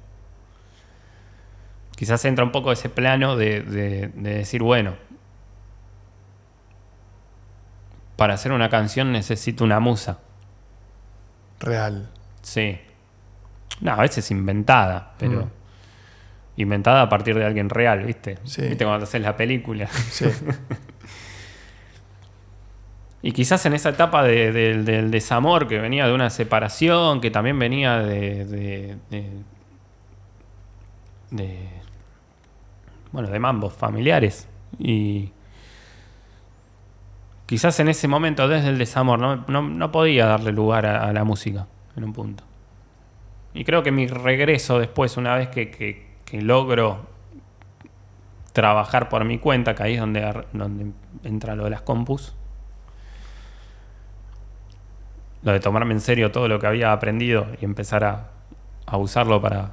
Quizás entra un poco ese plano de decir, bueno, para hacer una canción necesito una musa. Real. Sí. No, a veces inventada, pero. Mm. Inventada a partir de alguien real, ¿viste? Sí. ¿Viste cuando haces la película? Sí. Y quizás en esa etapa de- de- del desamor que venía de una separación, que también venía de. de, de- de- bueno, de mambos familiares. Y. Quizás en ese momento, desde el desamor, no, podía darle lugar a, la música en un punto. Y creo que mi regreso después, una vez que, logro trabajar por mi cuenta, que ahí es donde, entra lo de las compus, lo de tomarme en serio todo lo que había aprendido y empezar a, a usarlo para,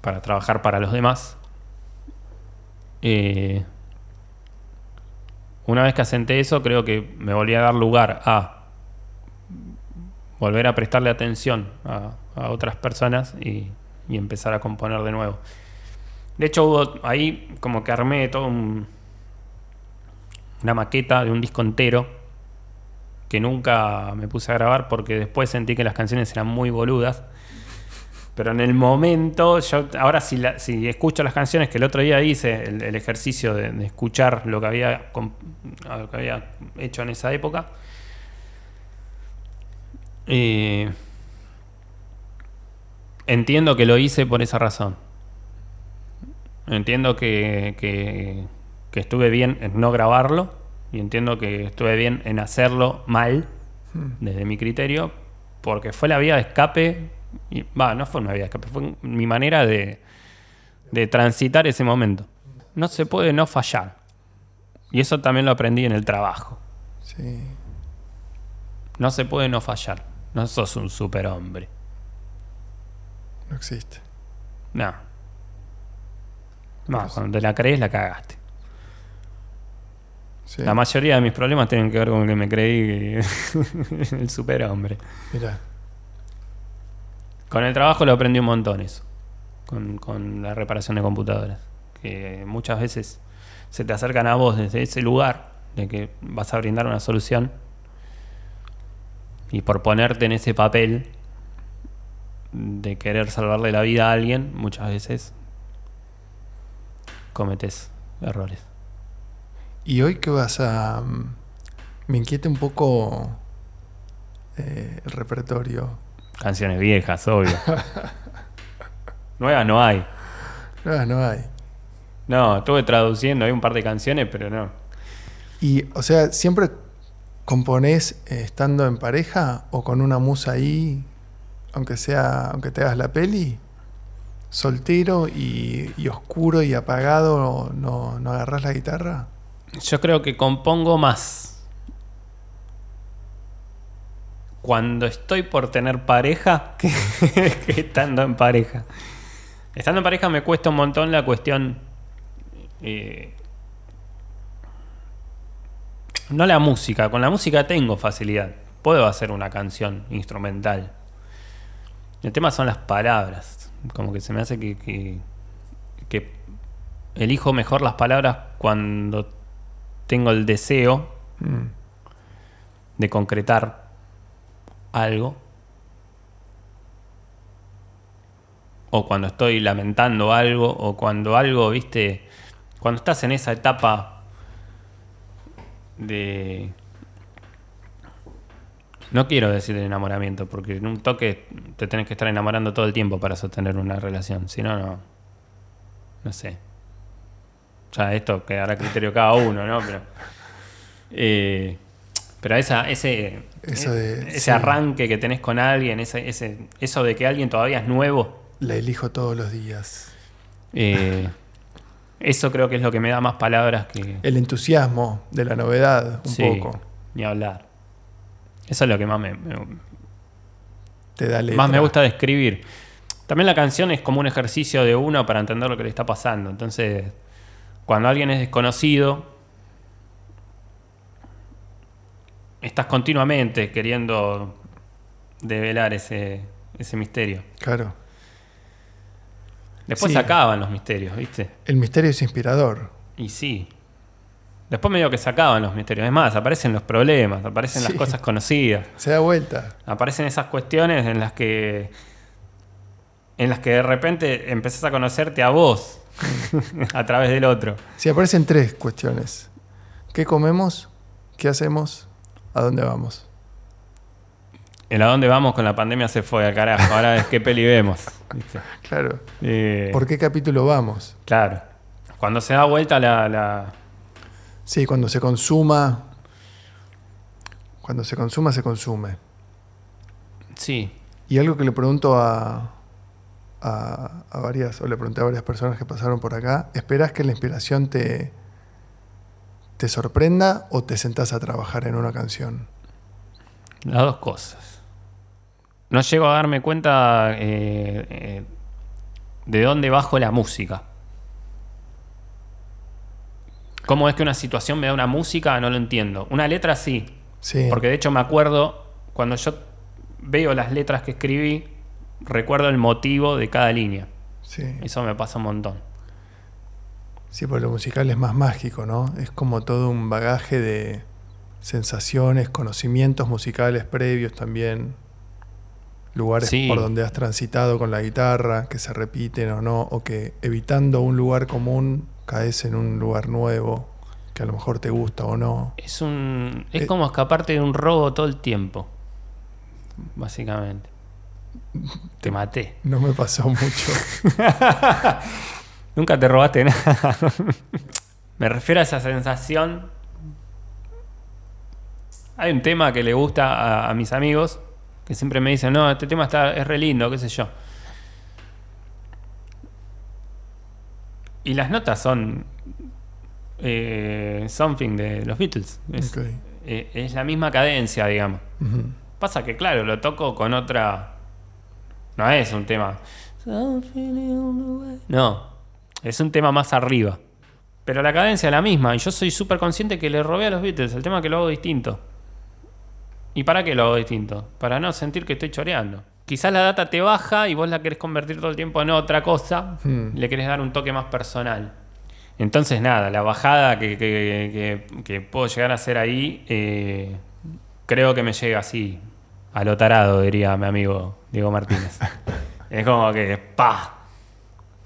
para trabajar para los demás. Eh, una vez que asenté eso, creo que me volví a dar lugar a volver a prestarle atención a, a otras personas y, y empezar a componer de nuevo. De hecho, hubo ahí como que armé todo un- una maqueta de un disco entero que nunca me puse a grabar porque después sentí que las canciones eran muy boludas. Pero en el momento, yo ahora si, la- si escucho las canciones que el otro día hice, el, el ejercicio de, de escuchar lo que, había, lo que había hecho en esa época, eh, entiendo que lo hice por esa razón. Entiendo que, que- que estuve bien en no grabarlo y entiendo que estuve bien en hacerlo mal, desde mi criterio, porque fue la vía de escape. Y Va, no fue una de escape, fue mi manera de, de transitar ese momento. No se puede no fallar. Y eso también lo aprendí en el trabajo. Sí. No se puede no fallar. No sos un superhombre. No existe. No. No, cuando te la crees la cagaste. Sí. La mayoría de mis problemas tienen que ver con que me creí el superhombre. Mira, Con el trabajo lo aprendí un montón eso. Con, la reparación de computadoras. Que muchas veces se te acercan a vos desde ese lugar de que vas a brindar una solución. Y por ponerte en ese papel de querer salvarle la vida a alguien, muchas veces cometes errores. y hoy que vas a... mm, Me inquieta un poco eh, el repertorio. Canciones viejas, obvio. Nuevas no hay. No, no hay. No, estuve traduciendo, hay un par de canciones, pero no. Y, o sea, ¿siempre componés eh, estando en pareja o con una musa ahí, aunque sea, aunque te hagas la peli? Soltero y, y oscuro y apagado, ¿no, no agarrás la guitarra? Yo creo que compongo más cuando estoy por tener pareja que, que estando en pareja. Estando en pareja me cuesta un montón la cuestión. eh, no la música, con la música tengo facilidad. Puedo hacer una canción instrumental. El tema son las palabras. Como que se me hace que, que, que elijo mejor las palabras cuando tengo el deseo Mm, de concretar algo. O cuando estoy lamentando algo, o cuando algo, viste, cuando estás en esa etapa de... No quiero decir de enamoramiento, porque en un toque te tenés que estar enamorando todo el tiempo para sostener una relación. Si no, no. No sé. Ya esto quedará criterio cada uno, ¿no? Pero. eh, pero esa, ese, de- ese sí. arranque que tenés con alguien, ese, ese, eso de que alguien todavía es nuevo, La elijo todos los días. eh, eso creo que es lo que me da más palabras que. El entusiasmo de la novedad, un Sí, poco. Ni hablar. Eso es lo que más me, me- Te da letra. más me gusta de escribir. También la canción es como un ejercicio de uno para entender lo que le está pasando. Entonces, cuando alguien es desconocido, estás continuamente queriendo develar ese, ese misterio. Claro. Después Sí. se acaban los misterios, ¿viste? El misterio es inspirador. Y sí. Después medio que se acaban los misterios. Es más, aparecen los problemas, aparecen las Sí. cosas conocidas. Se da vuelta. Aparecen esas cuestiones en las que. en las que de repente empezás a conocerte a vos a través del otro. Si aparecen tres cuestiones. ¿Qué comemos? ¿Qué hacemos? ¿A dónde vamos? El a dónde vamos con la pandemia se fue al carajo. Ahora es qué peli vemos. ¿viste? Claro. Eh, ¿Por qué capítulo vamos? Claro. Cuando se da vuelta la, la- Sí, cuando se consuma. Cuando se consuma, se consume. Sí. Y algo que le pregunto a, a, a varias, o le pregunté a varias personas que pasaron por acá, ¿esperas que la inspiración te, te sorprenda o te sentás a trabajar en una canción? Las dos cosas. No llego a darme cuenta eh, eh, de dónde bajo la música. ¿Cómo es que una situación me da una música? No lo entiendo. Una letra sí. Sí. Porque de hecho me acuerdo, cuando yo veo las letras que escribí, recuerdo el motivo de cada línea. sí. Eso me pasa un montón. Sí, porque lo musical es más mágico, ¿no? Es como todo un bagaje de, sensaciones, conocimientos musicales previos también, lugares Sí. por donde has transitado con la guitarra, que se repiten o no, o que evitando un lugar común caes en un lugar nuevo, que a lo mejor te gusta o no. Es un. Es Eh. como escaparte de un robo todo el tiempo. Básicamente. Te maté. No me pasó mucho. Nunca te robaste nada. Me refiero a esa sensación. Hay un tema que le gusta a, a mis amigos que siempre me dicen, no, este tema está, es re lindo, qué sé yo. Y las notas son eh, Something de los Beatles. Es, eh, es la misma cadencia, digamos. Pasa que, claro, lo toco con otra. No es un tema. No, es un tema más arriba. Pero la cadencia es la misma. Y yo soy súper consciente que le robé a los Beatles. El tema es que lo hago distinto. ¿Y para qué lo hago distinto? Para no sentir que estoy choreando. Quizás la data te baja y vos la querés convertir todo el tiempo en otra cosa. Hmm. Le querés dar un toque más personal. Entonces, nada, la bajada que, que- que- que puedo llegar a hacer ahí, eh, creo que me llega así, a lo tarado, diría mi amigo Diego Martínez. es como que, pa,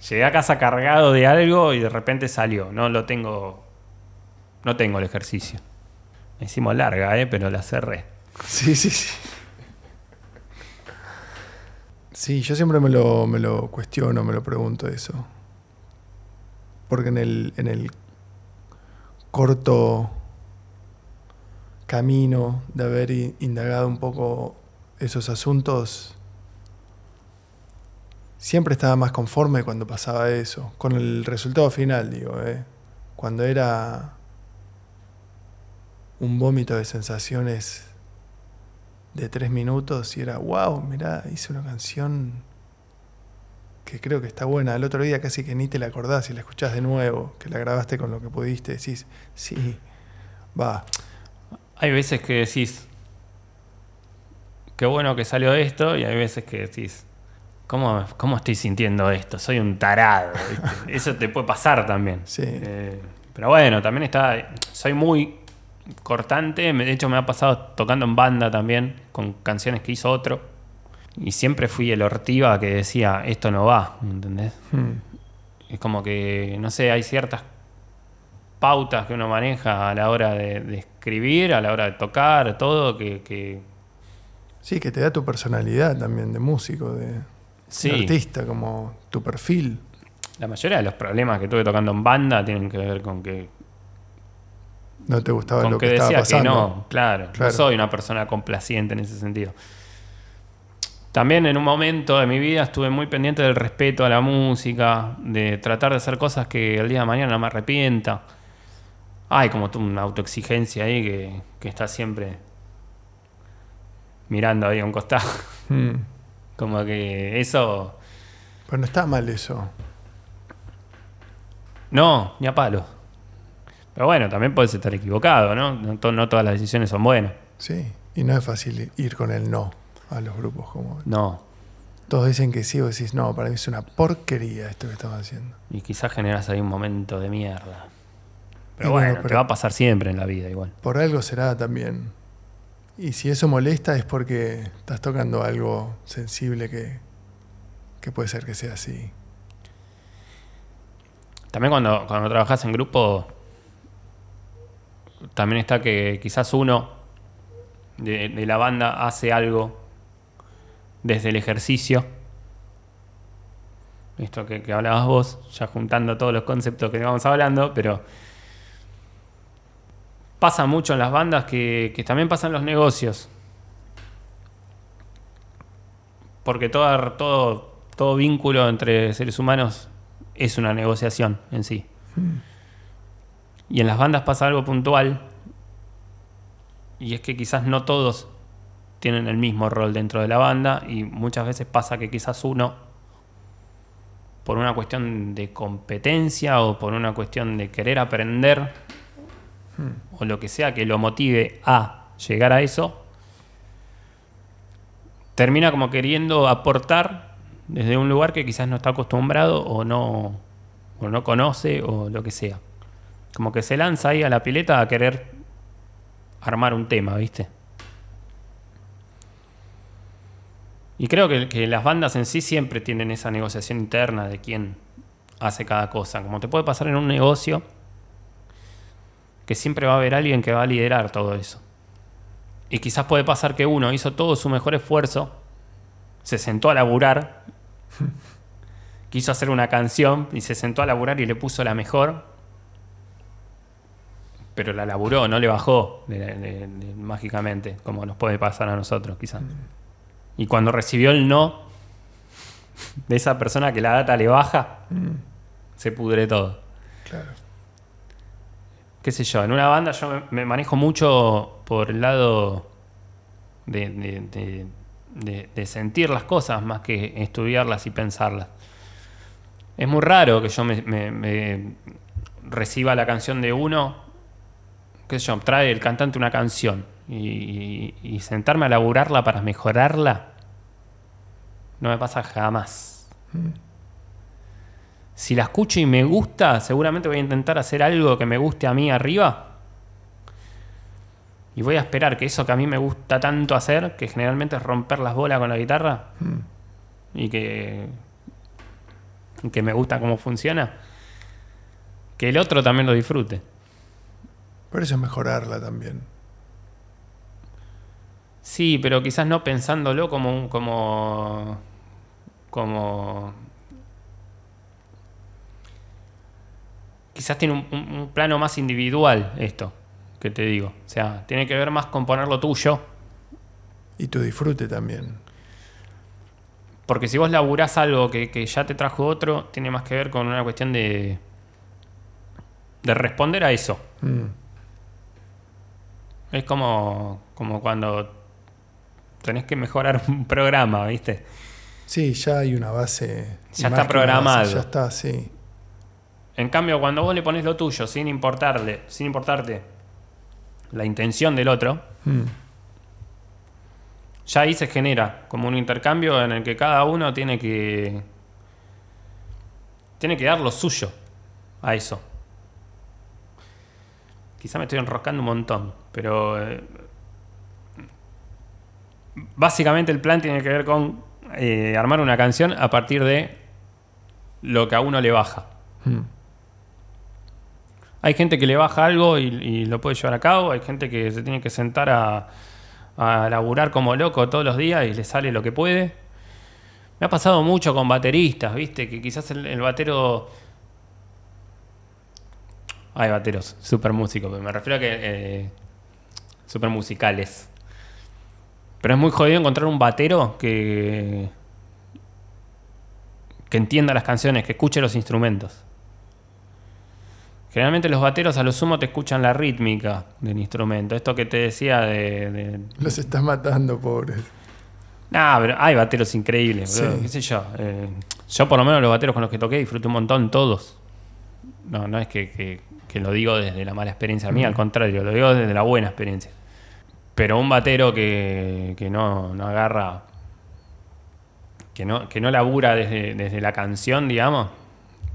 llegué a casa cargado de algo y de repente salió. No lo tengo, no tengo el ejercicio. Me hicimos larga, eh, pero la cerré. Sí, sí, sí. Sí, yo siempre me lo, me lo cuestiono, me lo pregunto eso. Porque en el, en el corto camino de haber indagado un poco esos asuntos, siempre estaba más conforme cuando pasaba eso, con el resultado final, digo, ¿eh? cuando era un vómito de sensaciones de tres minutos y era, wow, mirá, hice una canción que creo que está buena. El otro día casi que ni te la acordás y la escuchás de nuevo, que la grabaste con lo que pudiste, decís, sí, va, Hay veces que decís, qué bueno que salió esto, y hay veces que decís, ¿cómo, cómo estoy sintiendo esto? Soy un tarado. ¿viste? Eso te puede pasar también. Sí. Eh, pero bueno, también está, soy muy cortante, de hecho me ha pasado tocando en banda también, con canciones que hizo otro, y siempre fui el ortiva que decía, esto no va, ¿entendés? Hmm. Es como que, no sé, hay ciertas pautas que uno maneja a la hora de, de escribir, a la hora de tocar, todo, que, que sí, que te da tu personalidad también de músico, de, sí, artista, como tu perfil. la mayoría de los problemas que tuve tocando en banda tienen que ver con que, No te gustaba con lo que que, estaba decía que no, claro, Claro. no soy una persona complaciente en ese sentido. También en un momento de mi vida estuve muy pendiente del respeto a la música, de tratar de hacer cosas que el día de mañana no me arrepienta. Hay como tú una autoexigencia ahí que, que está siempre mirando ahí a un costado. Hmm. Como que eso. Pero no está mal eso. No, ni a palo. Pero bueno, también puedes estar equivocado, ¿no? No, to- no todas las decisiones son buenas. Sí, y no es fácil ir con el no a los grupos como No. todos dicen que sí, vos decís, no, para mí es una porquería esto que estamos haciendo. Y quizás generas ahí un momento de mierda. Pero Y bueno, bueno, te va a pasar siempre en la vida igual. Por algo será también. Y si eso molesta es porque estás tocando algo sensible que, que puede ser que sea así. También cuando, cuando trabajas en grupo, también está que quizás uno de, de la banda hace algo desde el ejercicio. Esto que, que hablabas vos, ya juntando todos los conceptos que vamos hablando, pero pasa mucho en las bandas que, que también pasan en los negocios. Porque todo, todo, todo vínculo entre seres humanos es una negociación en sí. Y en las bandas pasa algo puntual. Y es que quizás no todos tienen el mismo rol dentro de la banda. Y muchas veces pasa que quizás uno, por una cuestión de competencia o por una cuestión de querer aprender, o lo que sea que lo motive a llegar a eso, termina como queriendo aportar desde un lugar que quizás no está acostumbrado o no, o no conoce o lo que sea. Como que se lanza ahí a la pileta a querer armar un tema, ¿viste? Y creo que, que las bandas en sí siempre tienen esa negociación interna de quién hace cada cosa. Como te puede pasar en un negocio, que siempre va a haber alguien que va a liderar todo eso. Y quizás puede pasar que uno hizo todo su mejor esfuerzo, se sentó a laburar, quiso hacer una canción y se sentó a laburar y le puso la mejor, pero la laburó, no le bajó de- de- de- mágicamente, como nos puede pasar a nosotros quizás. Y cuando recibió el no de esa persona que la data le baja, se pudre todo. Claro. Qué sé yo, en una banda yo me, manejo mucho por el lado de, sentir las cosas más que estudiarlas y pensarlas. Es muy raro que yo me, reciba la canción de uno, qué sé yo, trae el cantante una canción y, sentarme a laburarla para mejorarla, no me pasa jamás. Si la escucho y me gusta, seguramente voy a intentar hacer algo que me guste a mí arriba. Y voy a esperar que eso que a mí me gusta tanto hacer, que generalmente es romper las bolas con la guitarra, y que, que me gusta cómo funciona, que el otro también lo disfrute. Por eso es mejorarla también. Sí, pero quizás no pensándolo como como como quizás tiene un, un- un plano más individual esto que te digo. O sea, tiene que ver más con poner lo tuyo. Y tu disfrute también. Porque si vos laburás algo que, que ya te trajo otro, tiene más que ver con una cuestión de. de responder a eso. Mm. Es como, como cuando tenés que mejorar un programa, ¿viste? Sí, ya hay una base. Ya está base, programado. ya está, sí. En cambio, cuando vos le pones lo tuyo sin importarle, sin importarte la intención del otro, Mm. ya ahí se genera como un intercambio en el que cada uno tiene que tiene que dar lo suyo a eso. Quizá me estoy enroscando un montón, pero eh, básicamente el plan tiene que ver con eh, armar una canción a partir de lo que a uno le baja. Mm. Hay gente que le baja algo y, lo puede llevar a cabo, hay gente que se tiene que sentar a, a laburar como loco todos los días y le sale lo que puede. Me ha pasado mucho con bateristas, ¿viste? Que quizás el, batero... Hay bateros, super músicos, me refiero a que... Eh, super musicales. Pero es muy jodido encontrar un batero que... que entienda las canciones, que escuche los instrumentos. Generalmente los bateros a lo sumo te escuchan la rítmica del instrumento. Esto que te decía de... de- Los estás matando, pobres. Nah, pero hay bateros increíbles, qué sé yo. Eh, yo por lo menos los bateros con los que toqué disfruté un montón todos. No, no es que, que- que lo digo desde la mala experiencia mía, al contrario, lo digo desde la buena experiencia. Pero un batero que, que no, no agarra, que no, que no labura desde, desde la canción, digamos,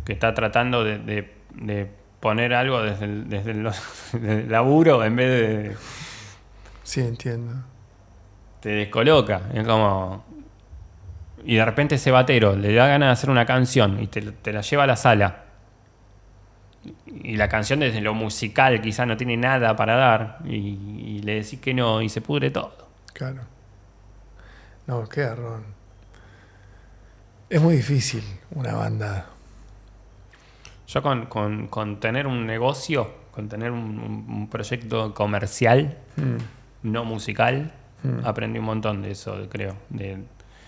que está tratando de, de- de poner algo desde el, desde el- desde el laburo en vez de Sí, entiendo. te descoloca. Es como. Y de repente ese batero le da ganas de hacer una canción y te, te la lleva a la sala. Y la canción desde lo musical quizás no tiene nada para dar. Y, y le decís que no y se pudre todo. Claro. No, qué garrón. Es muy difícil una banda. Yo con, con- con tener un negocio, con tener un, un- proyecto comercial, Mm. no musical, Mm. aprendí un montón de eso, creo. De,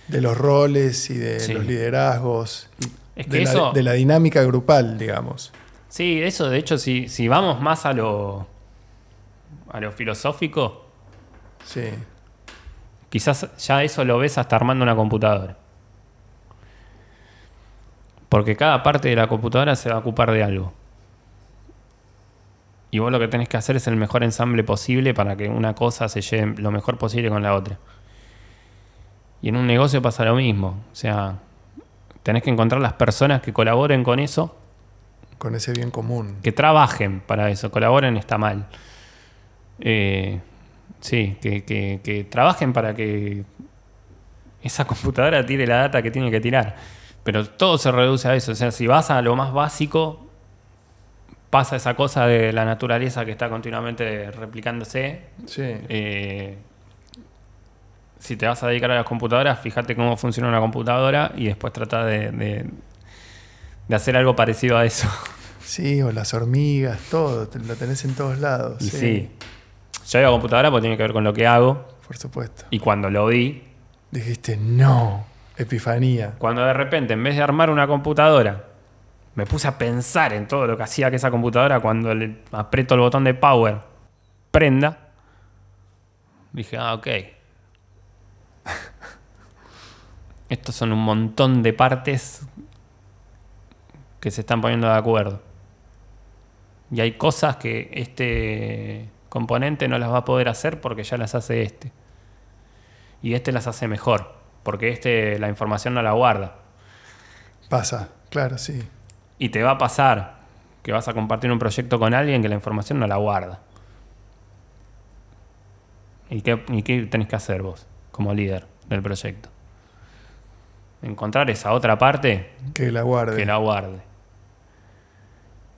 De los roles y de Sí. los liderazgos. Es de, que la, eso- de la dinámica grupal, digamos. Sí, eso de hecho, si, si vamos más a lo, a lo filosófico, Sí. quizás ya eso lo ves hasta armando una computadora. Porque cada parte de la computadora se va a ocupar de algo. Y vos lo que tenés que hacer es el mejor ensamble posible para que una cosa se lleve lo mejor posible con la otra. Y en un negocio pasa lo mismo. O sea, tenés que encontrar las personas que colaboren con eso Con ese bien común. que trabajen para eso, colaboren está mal. Eh, Sí, que, que- que trabajen para que esa computadora tire la data que tiene que tirar. Pero todo se reduce a eso. O sea, si vas a lo más básico, pasa esa cosa de la naturaleza que está continuamente replicándose. Sí. Eh, si te vas a dedicar a las computadoras, fíjate cómo funciona una computadora y después trata de, de- de hacer algo parecido a eso. Sí, o las hormigas, todo, lo tenés en todos lados. Y sí. Yo digo computadora porque tiene que ver con lo que hago. Por supuesto. Y cuando lo vi, Dijiste, no, epifanía. cuando de repente, en vez de armar una computadora, me puse a pensar en todo lo que hacía que esa computadora cuando le aprieto el botón de power prenda, dije, ah, ok. Estos son un montón de partes que se están poniendo de acuerdo. Y hay cosas que este componente no las va a poder hacer porque ya las hace este. Y este las hace mejor, porque este la información no la guarda. Pasa, claro, sí. Y te va a pasar que vas a compartir un proyecto con alguien que la información no la guarda. ¿Y qué, y qué tenés que hacer vos como líder del proyecto? Encontrar esa otra parte Que la guarde. que la guarde.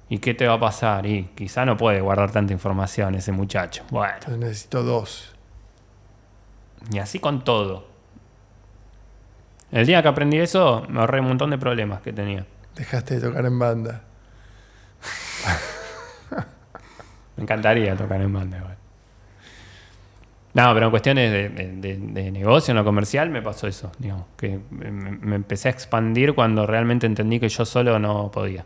¿Y qué te va a pasar? Y quizá no puede guardar tanta información ese muchacho. Bueno, Entonces necesito dos. y así con todo. El día que aprendí eso, me ahorré un montón de problemas que tenía. Dejaste de tocar en banda. Me encantaría tocar en banda igual. No, pero en cuestiones de, de- negocio, en lo comercial, me pasó eso. Digamos, que me, me empecé a expandir cuando realmente entendí que yo solo no podía.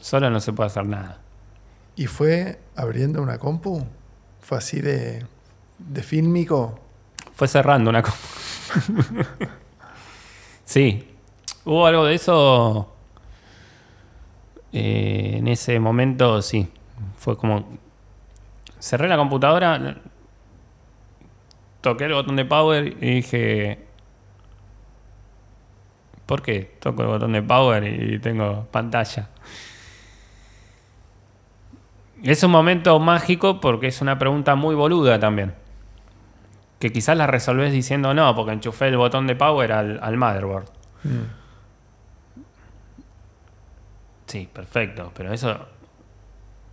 Solo no se puede hacer nada. ¿Y fue abriendo una compu? ¿Fue así de, de fílmico? Fue cerrando una cosa. sí. Hubo algo de eso. eh, en ese momento, sí. Fue como. Cerré la computadora. Toqué el botón de power y dije. ¿Por qué toco el botón de power y tengo pantalla? Es un momento mágico porque es una pregunta muy boluda también que quizás la resolvés diciendo no, porque enchufé el botón de power al, al motherboard. Mm. Sí, perfecto, pero eso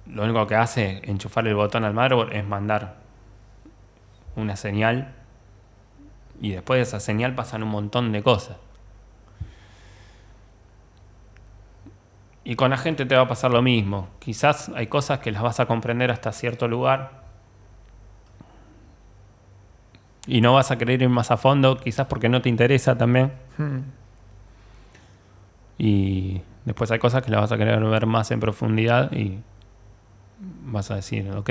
lo único que hace enchufar el botón al motherboard es mandar una señal y después de esa señal pasan un montón de cosas. Y con la gente te va a pasar lo mismo. Quizás hay cosas que las vas a comprender hasta cierto lugar y no vas a querer ir más a fondo, quizás porque no te interesa también. Mm. Y después hay cosas que las vas a querer ver más en profundidad y vas a decir, ok,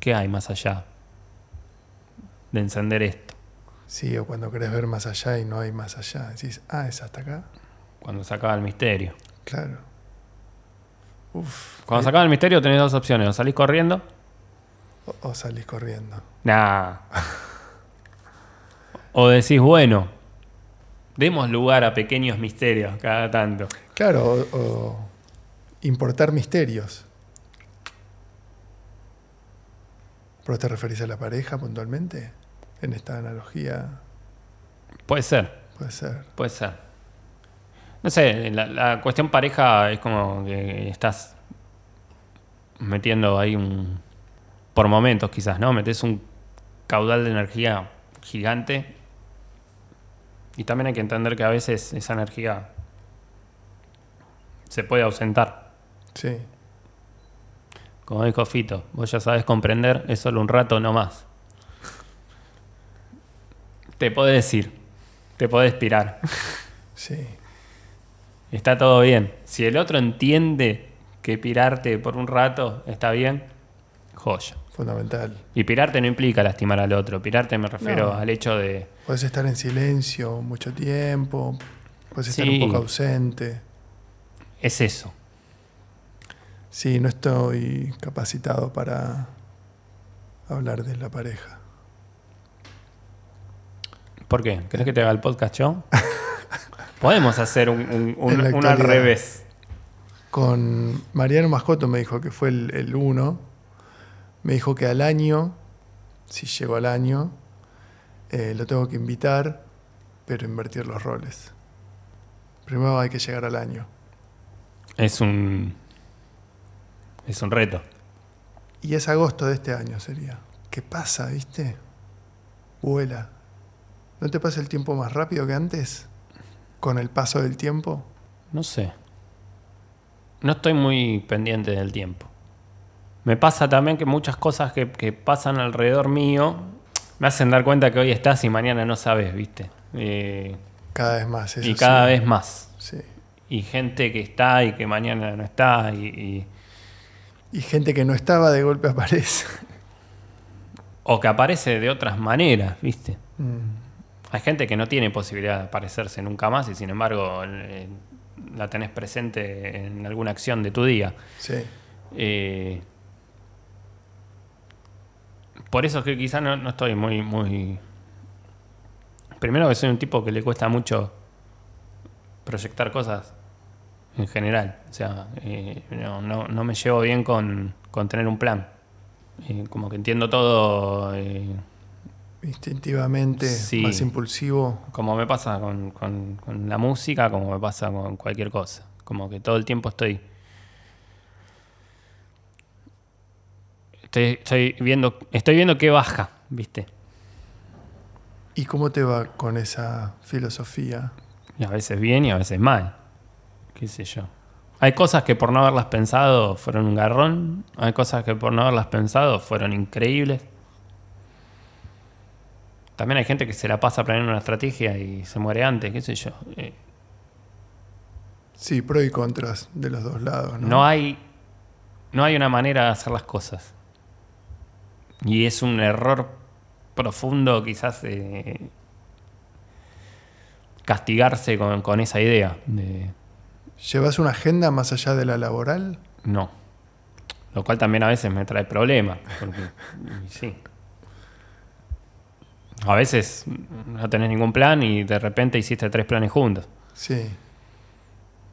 ¿qué hay más allá de encender esto? Sí, o cuando querés ver más allá y no hay más allá. Decís, ah, es hasta acá. Cuando se acaba el misterio. Claro. Uf. Cuando se acaba el misterio tenés dos opciones, o salís corriendo, O, o salís corriendo. nah. o decís, bueno, demos lugar a pequeños misterios cada tanto. Claro, o, o importar misterios. ¿Pero te referís a la pareja puntualmente? En esta analogía, Puede ser. puede ser. Puede ser. No sé, la, la cuestión pareja es como que estás metiendo ahí un. Por momentos, quizás, ¿no? Metes un caudal de energía gigante. Y también hay que entender que a veces esa energía se puede ausentar. Sí. Como dijo Fito, vos ya sabes comprender, es solo un rato no más. Te podés ir, te podés pirar. Sí. Está todo bien. Si el otro entiende que pirarte por un rato está bien, joya. Fundamental. Y pirarte no implica lastimar al otro. Pirarte me refiero No. al hecho de. Puedes estar en silencio mucho tiempo. Puedes estar Sí. un poco ausente. Es eso. Sí, no estoy capacitado para hablar de la pareja. ¿Por qué? ¿Querés que te haga el podcast yo? Podemos hacer un, un- un- En la un al revés. Con Mariano Mascoto me dijo que fue el, el uno. Me dijo que al año si llego al año, eh, lo tengo que invitar, pero invertir los roles. Primero hay que llegar al año. Es un. Es un reto. Y es agosto de este año sería. ¿Qué pasa, viste? Vuela. ¿No te pasa el tiempo más rápido que antes? Con el paso del tiempo. No sé. No estoy muy pendiente del tiempo. Me pasa también que muchas cosas que, que pasan alrededor mío me hacen dar cuenta que hoy estás y mañana no sabes, ¿viste? Eh, Cada vez más. Eso y cada sí. vez más. Sí. Y gente que está y que mañana no está. Y, y- Y gente que no estaba de golpe aparece. o que aparece de otras maneras, ¿viste? Mm. Hay gente que no tiene posibilidad de aparecerse nunca más y sin embargo eh, la tenés presente en alguna acción de tu día. Sí. Eh, por eso es que quizás no, no estoy muy, muy... Primero que soy un tipo que le cuesta mucho proyectar cosas en general. O sea, eh, no, no- no me llevo bien con, con tener un plan. Eh, como que entiendo todo, eh, Instintivamente, Sí. más impulsivo. como me pasa con, con- con la música, como me pasa con cualquier cosa. Como que todo el tiempo estoy... Estoy, estoy viendo, estoy viendo qué baja, ¿viste? ¿Y cómo te va con esa filosofía? Y a veces bien y a veces mal. ¿Qué sé yo? Hay cosas que por no haberlas pensado fueron un garrón. Hay cosas que por no haberlas pensado fueron increíbles. También hay gente que se la pasa planeando una estrategia y se muere antes, qué sé yo. Eh, Sí, pros y contras de los dos lados, ¿no? no hay no hay una manera de hacer las cosas. Y es un error profundo quizás eh, castigarse con, con esa idea de, ¿Llevas una agenda más allá de la laboral? No. Lo cual también a veces me trae problemas. Porque, sí. A veces no tenés ningún plan y de repente hiciste tres planes juntos. Sí.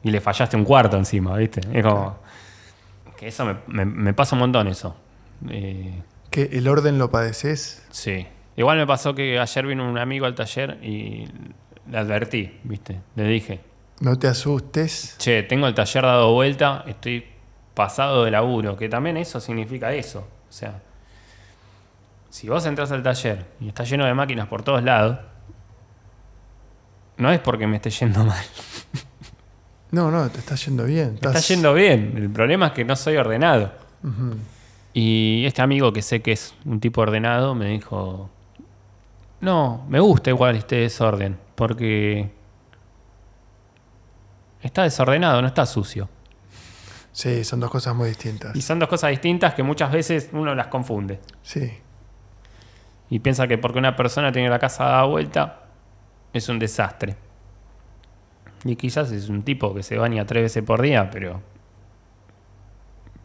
Y le fallaste un cuarto encima, ¿viste? Es como. Que eso me, me- me pasa un montón eso. Eh, ¿Que el orden lo padeces? sí. Igual me pasó que ayer vino un amigo al taller y le advertí, ¿viste? Le dije, No te asustes. che, tengo el taller dado vuelta, estoy pasado de laburo, que también eso significa eso. O sea, si vos entras al taller y está lleno de máquinas por todos lados, no es porque me esté yendo mal, No, no, te está yendo bien. me está Estás- yendo bien. El problema es que no soy ordenado. Ujú. Y este amigo que sé que es un tipo ordenado me dijo, no, me gusta igual este desorden, porque está desordenado, no está sucio. Sí, son dos cosas muy distintas. Y son dos cosas distintas que muchas veces uno las confunde. Sí. Y piensa que porque una persona tiene la casa dada vuelta, es un desastre. Y quizás es un tipo que se baña tres veces por día, pero.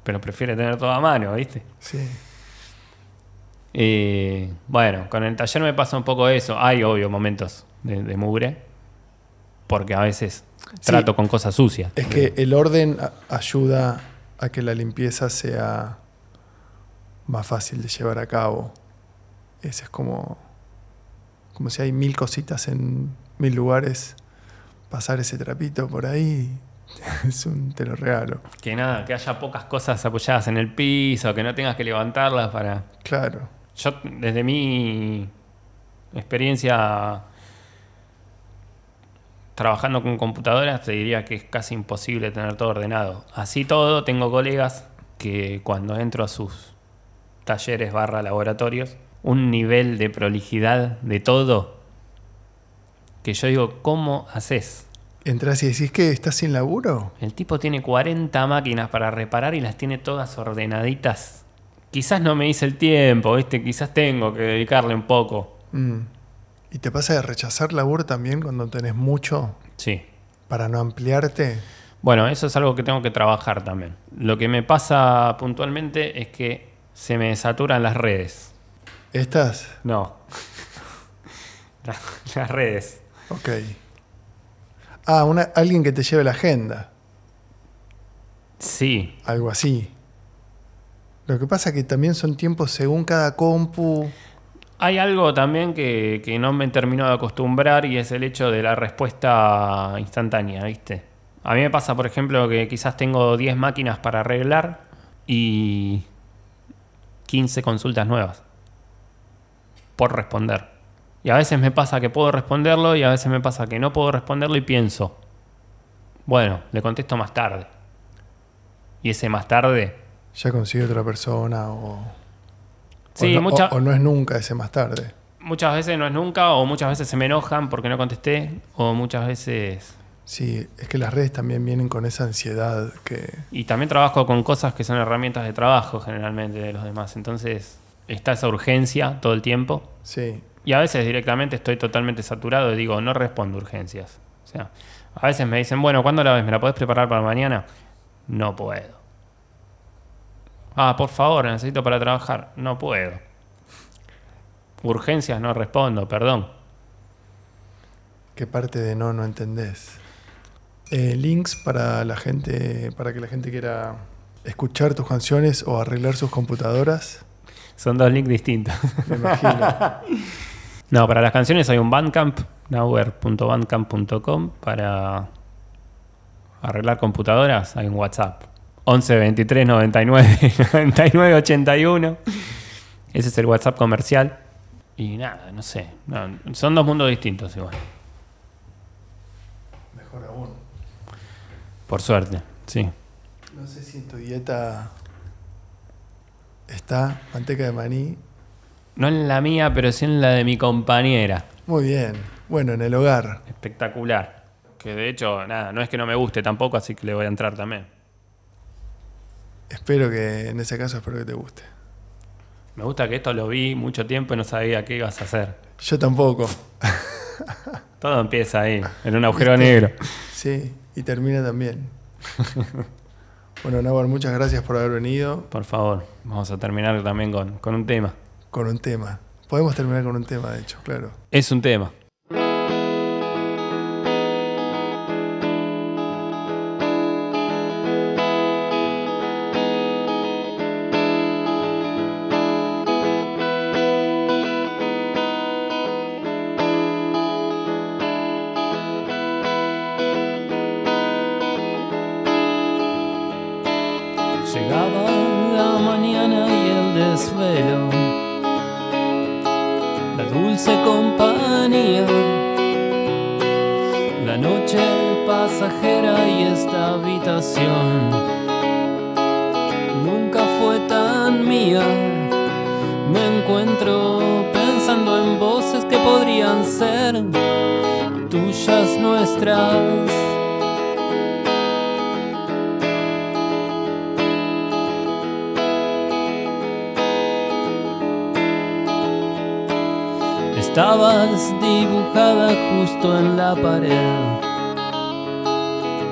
Pero prefiere tener todo a mano, ¿viste? Sí. Eh, bueno, con el taller me pasa un poco eso. Hay, obvio, momentos de, de mugre. Porque a veces Sí. trato con cosas sucias. Es que el orden ayuda a que la limpieza sea más fácil de llevar a cabo. Ese es como, como si hay mil cositas en mil lugares. Pasar ese trapito por ahí es un te lo regalo. Que nada, que haya pocas cosas apoyadas en el piso, que no tengas que levantarlas para. Claro. Yo, desde mi experiencia trabajando con computadoras, te diría que es casi imposible tener todo ordenado. Así todo, tengo colegas que cuando entro a sus talleres barra laboratorios, un nivel de prolijidad de todo que yo digo, ¿cómo haces? Entras y decís que estás sin laburo. El tipo tiene 40 máquinas para reparar y las tiene todas ordenaditas. Quizás no me hice el tiempo, ¿viste? Quizás tengo que dedicarle un poco. Mm. ¿Y te pasa de rechazar laburo también cuando tenés mucho Sí. para no ampliarte? Bueno, eso es algo que tengo que trabajar también. Lo que me pasa puntualmente es que se me saturan las redes. ¿Estás? No. La- las redes. Ok. Ah, una, alguien que te lleve la agenda. Sí. Algo así. Lo que pasa que también son tiempos según cada compu. Hay algo también que, que no me termino de acostumbrar y es el hecho de la respuesta instantánea, ¿viste? A mí me pasa, por ejemplo, que quizás tengo 10 máquinas para arreglar y 15 consultas nuevas por responder. Y a veces me pasa que puedo responderlo y a veces me pasa que no puedo responderlo y pienso, bueno, le contesto más tarde. Y ese más tarde Ya consigue otra persona o, Sí, o, no, mucha- o- o no es nunca ese más tarde. muchas veces no es nunca o muchas veces se me enojan porque no contesté o muchas veces... Sí, es que las redes también vienen con esa ansiedad que... Y también trabajo con cosas que son herramientas de trabajo generalmente de los demás. Entonces está esa urgencia todo el tiempo. Sí, Y a veces directamente estoy totalmente saturado y digo, no respondo urgencias. O sea, a veces me dicen, bueno, ¿cuándo la ves? ¿Me la podés preparar para mañana? No puedo. Ah, por favor, necesito para trabajar. No puedo. Urgencias no respondo, perdón. ¿qué parte de no no entendés? Eh, links para la gente, para que la gente quiera escuchar tus canciones o arreglar sus computadoras, Son dos links distintos. me imagino. No, para las canciones hay un Bandcamp, nowhere.bandcamp.com. Para arreglar computadoras hay un WhatsApp. 11 23 99 99 81. Ese es el WhatsApp comercial. Y nada, no sé. No, son dos mundos distintos igual. Mejor aún. Por suerte, sí. No sé si en tu dieta está manteca de maní. No en la mía, pero sí en la de mi compañera. Muy bien. Bueno, en el hogar. Espectacular. Que de hecho, nada, no es que no me guste tampoco, así que le voy a entrar también. Espero que, en ese caso, espero que te guste. Me gusta que esto lo vi mucho tiempo y no sabía qué ibas a hacer. Yo tampoco. Todo empieza ahí, en un agujero ¿Viste? negro. Sí, y termina también. bueno, Nahuar, muchas gracias por haber venido Por favor, vamos a terminar también con, con un tema. Con un tema. Podemos terminar con un tema, de hecho, claro. Es un tema. Estabas dibujada justo en la pared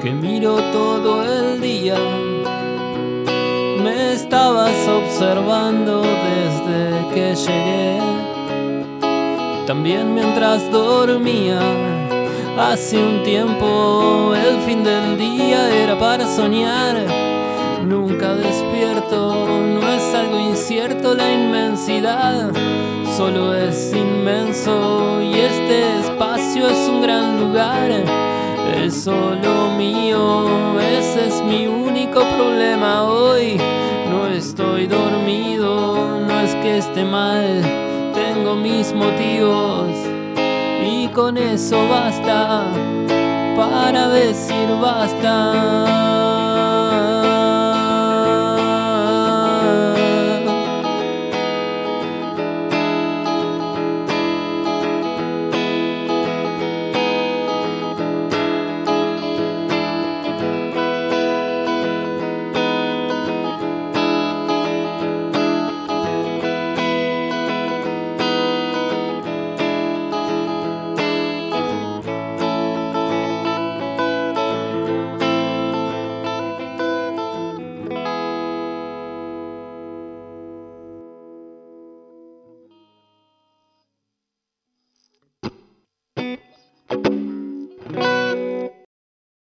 que miro todo el día. Me estabas observando desde que llegué. También mientras dormía. Hace un tiempo el fin del día era para soñar. Nunca despierto, no es algo incierto la inmensidad solo es inmenso y este espacio es un gran lugar. Es solo mío, ese es mi único problema hoy. No estoy dormido, no es que esté mal, tengo mis motivos y con eso basta para decir basta.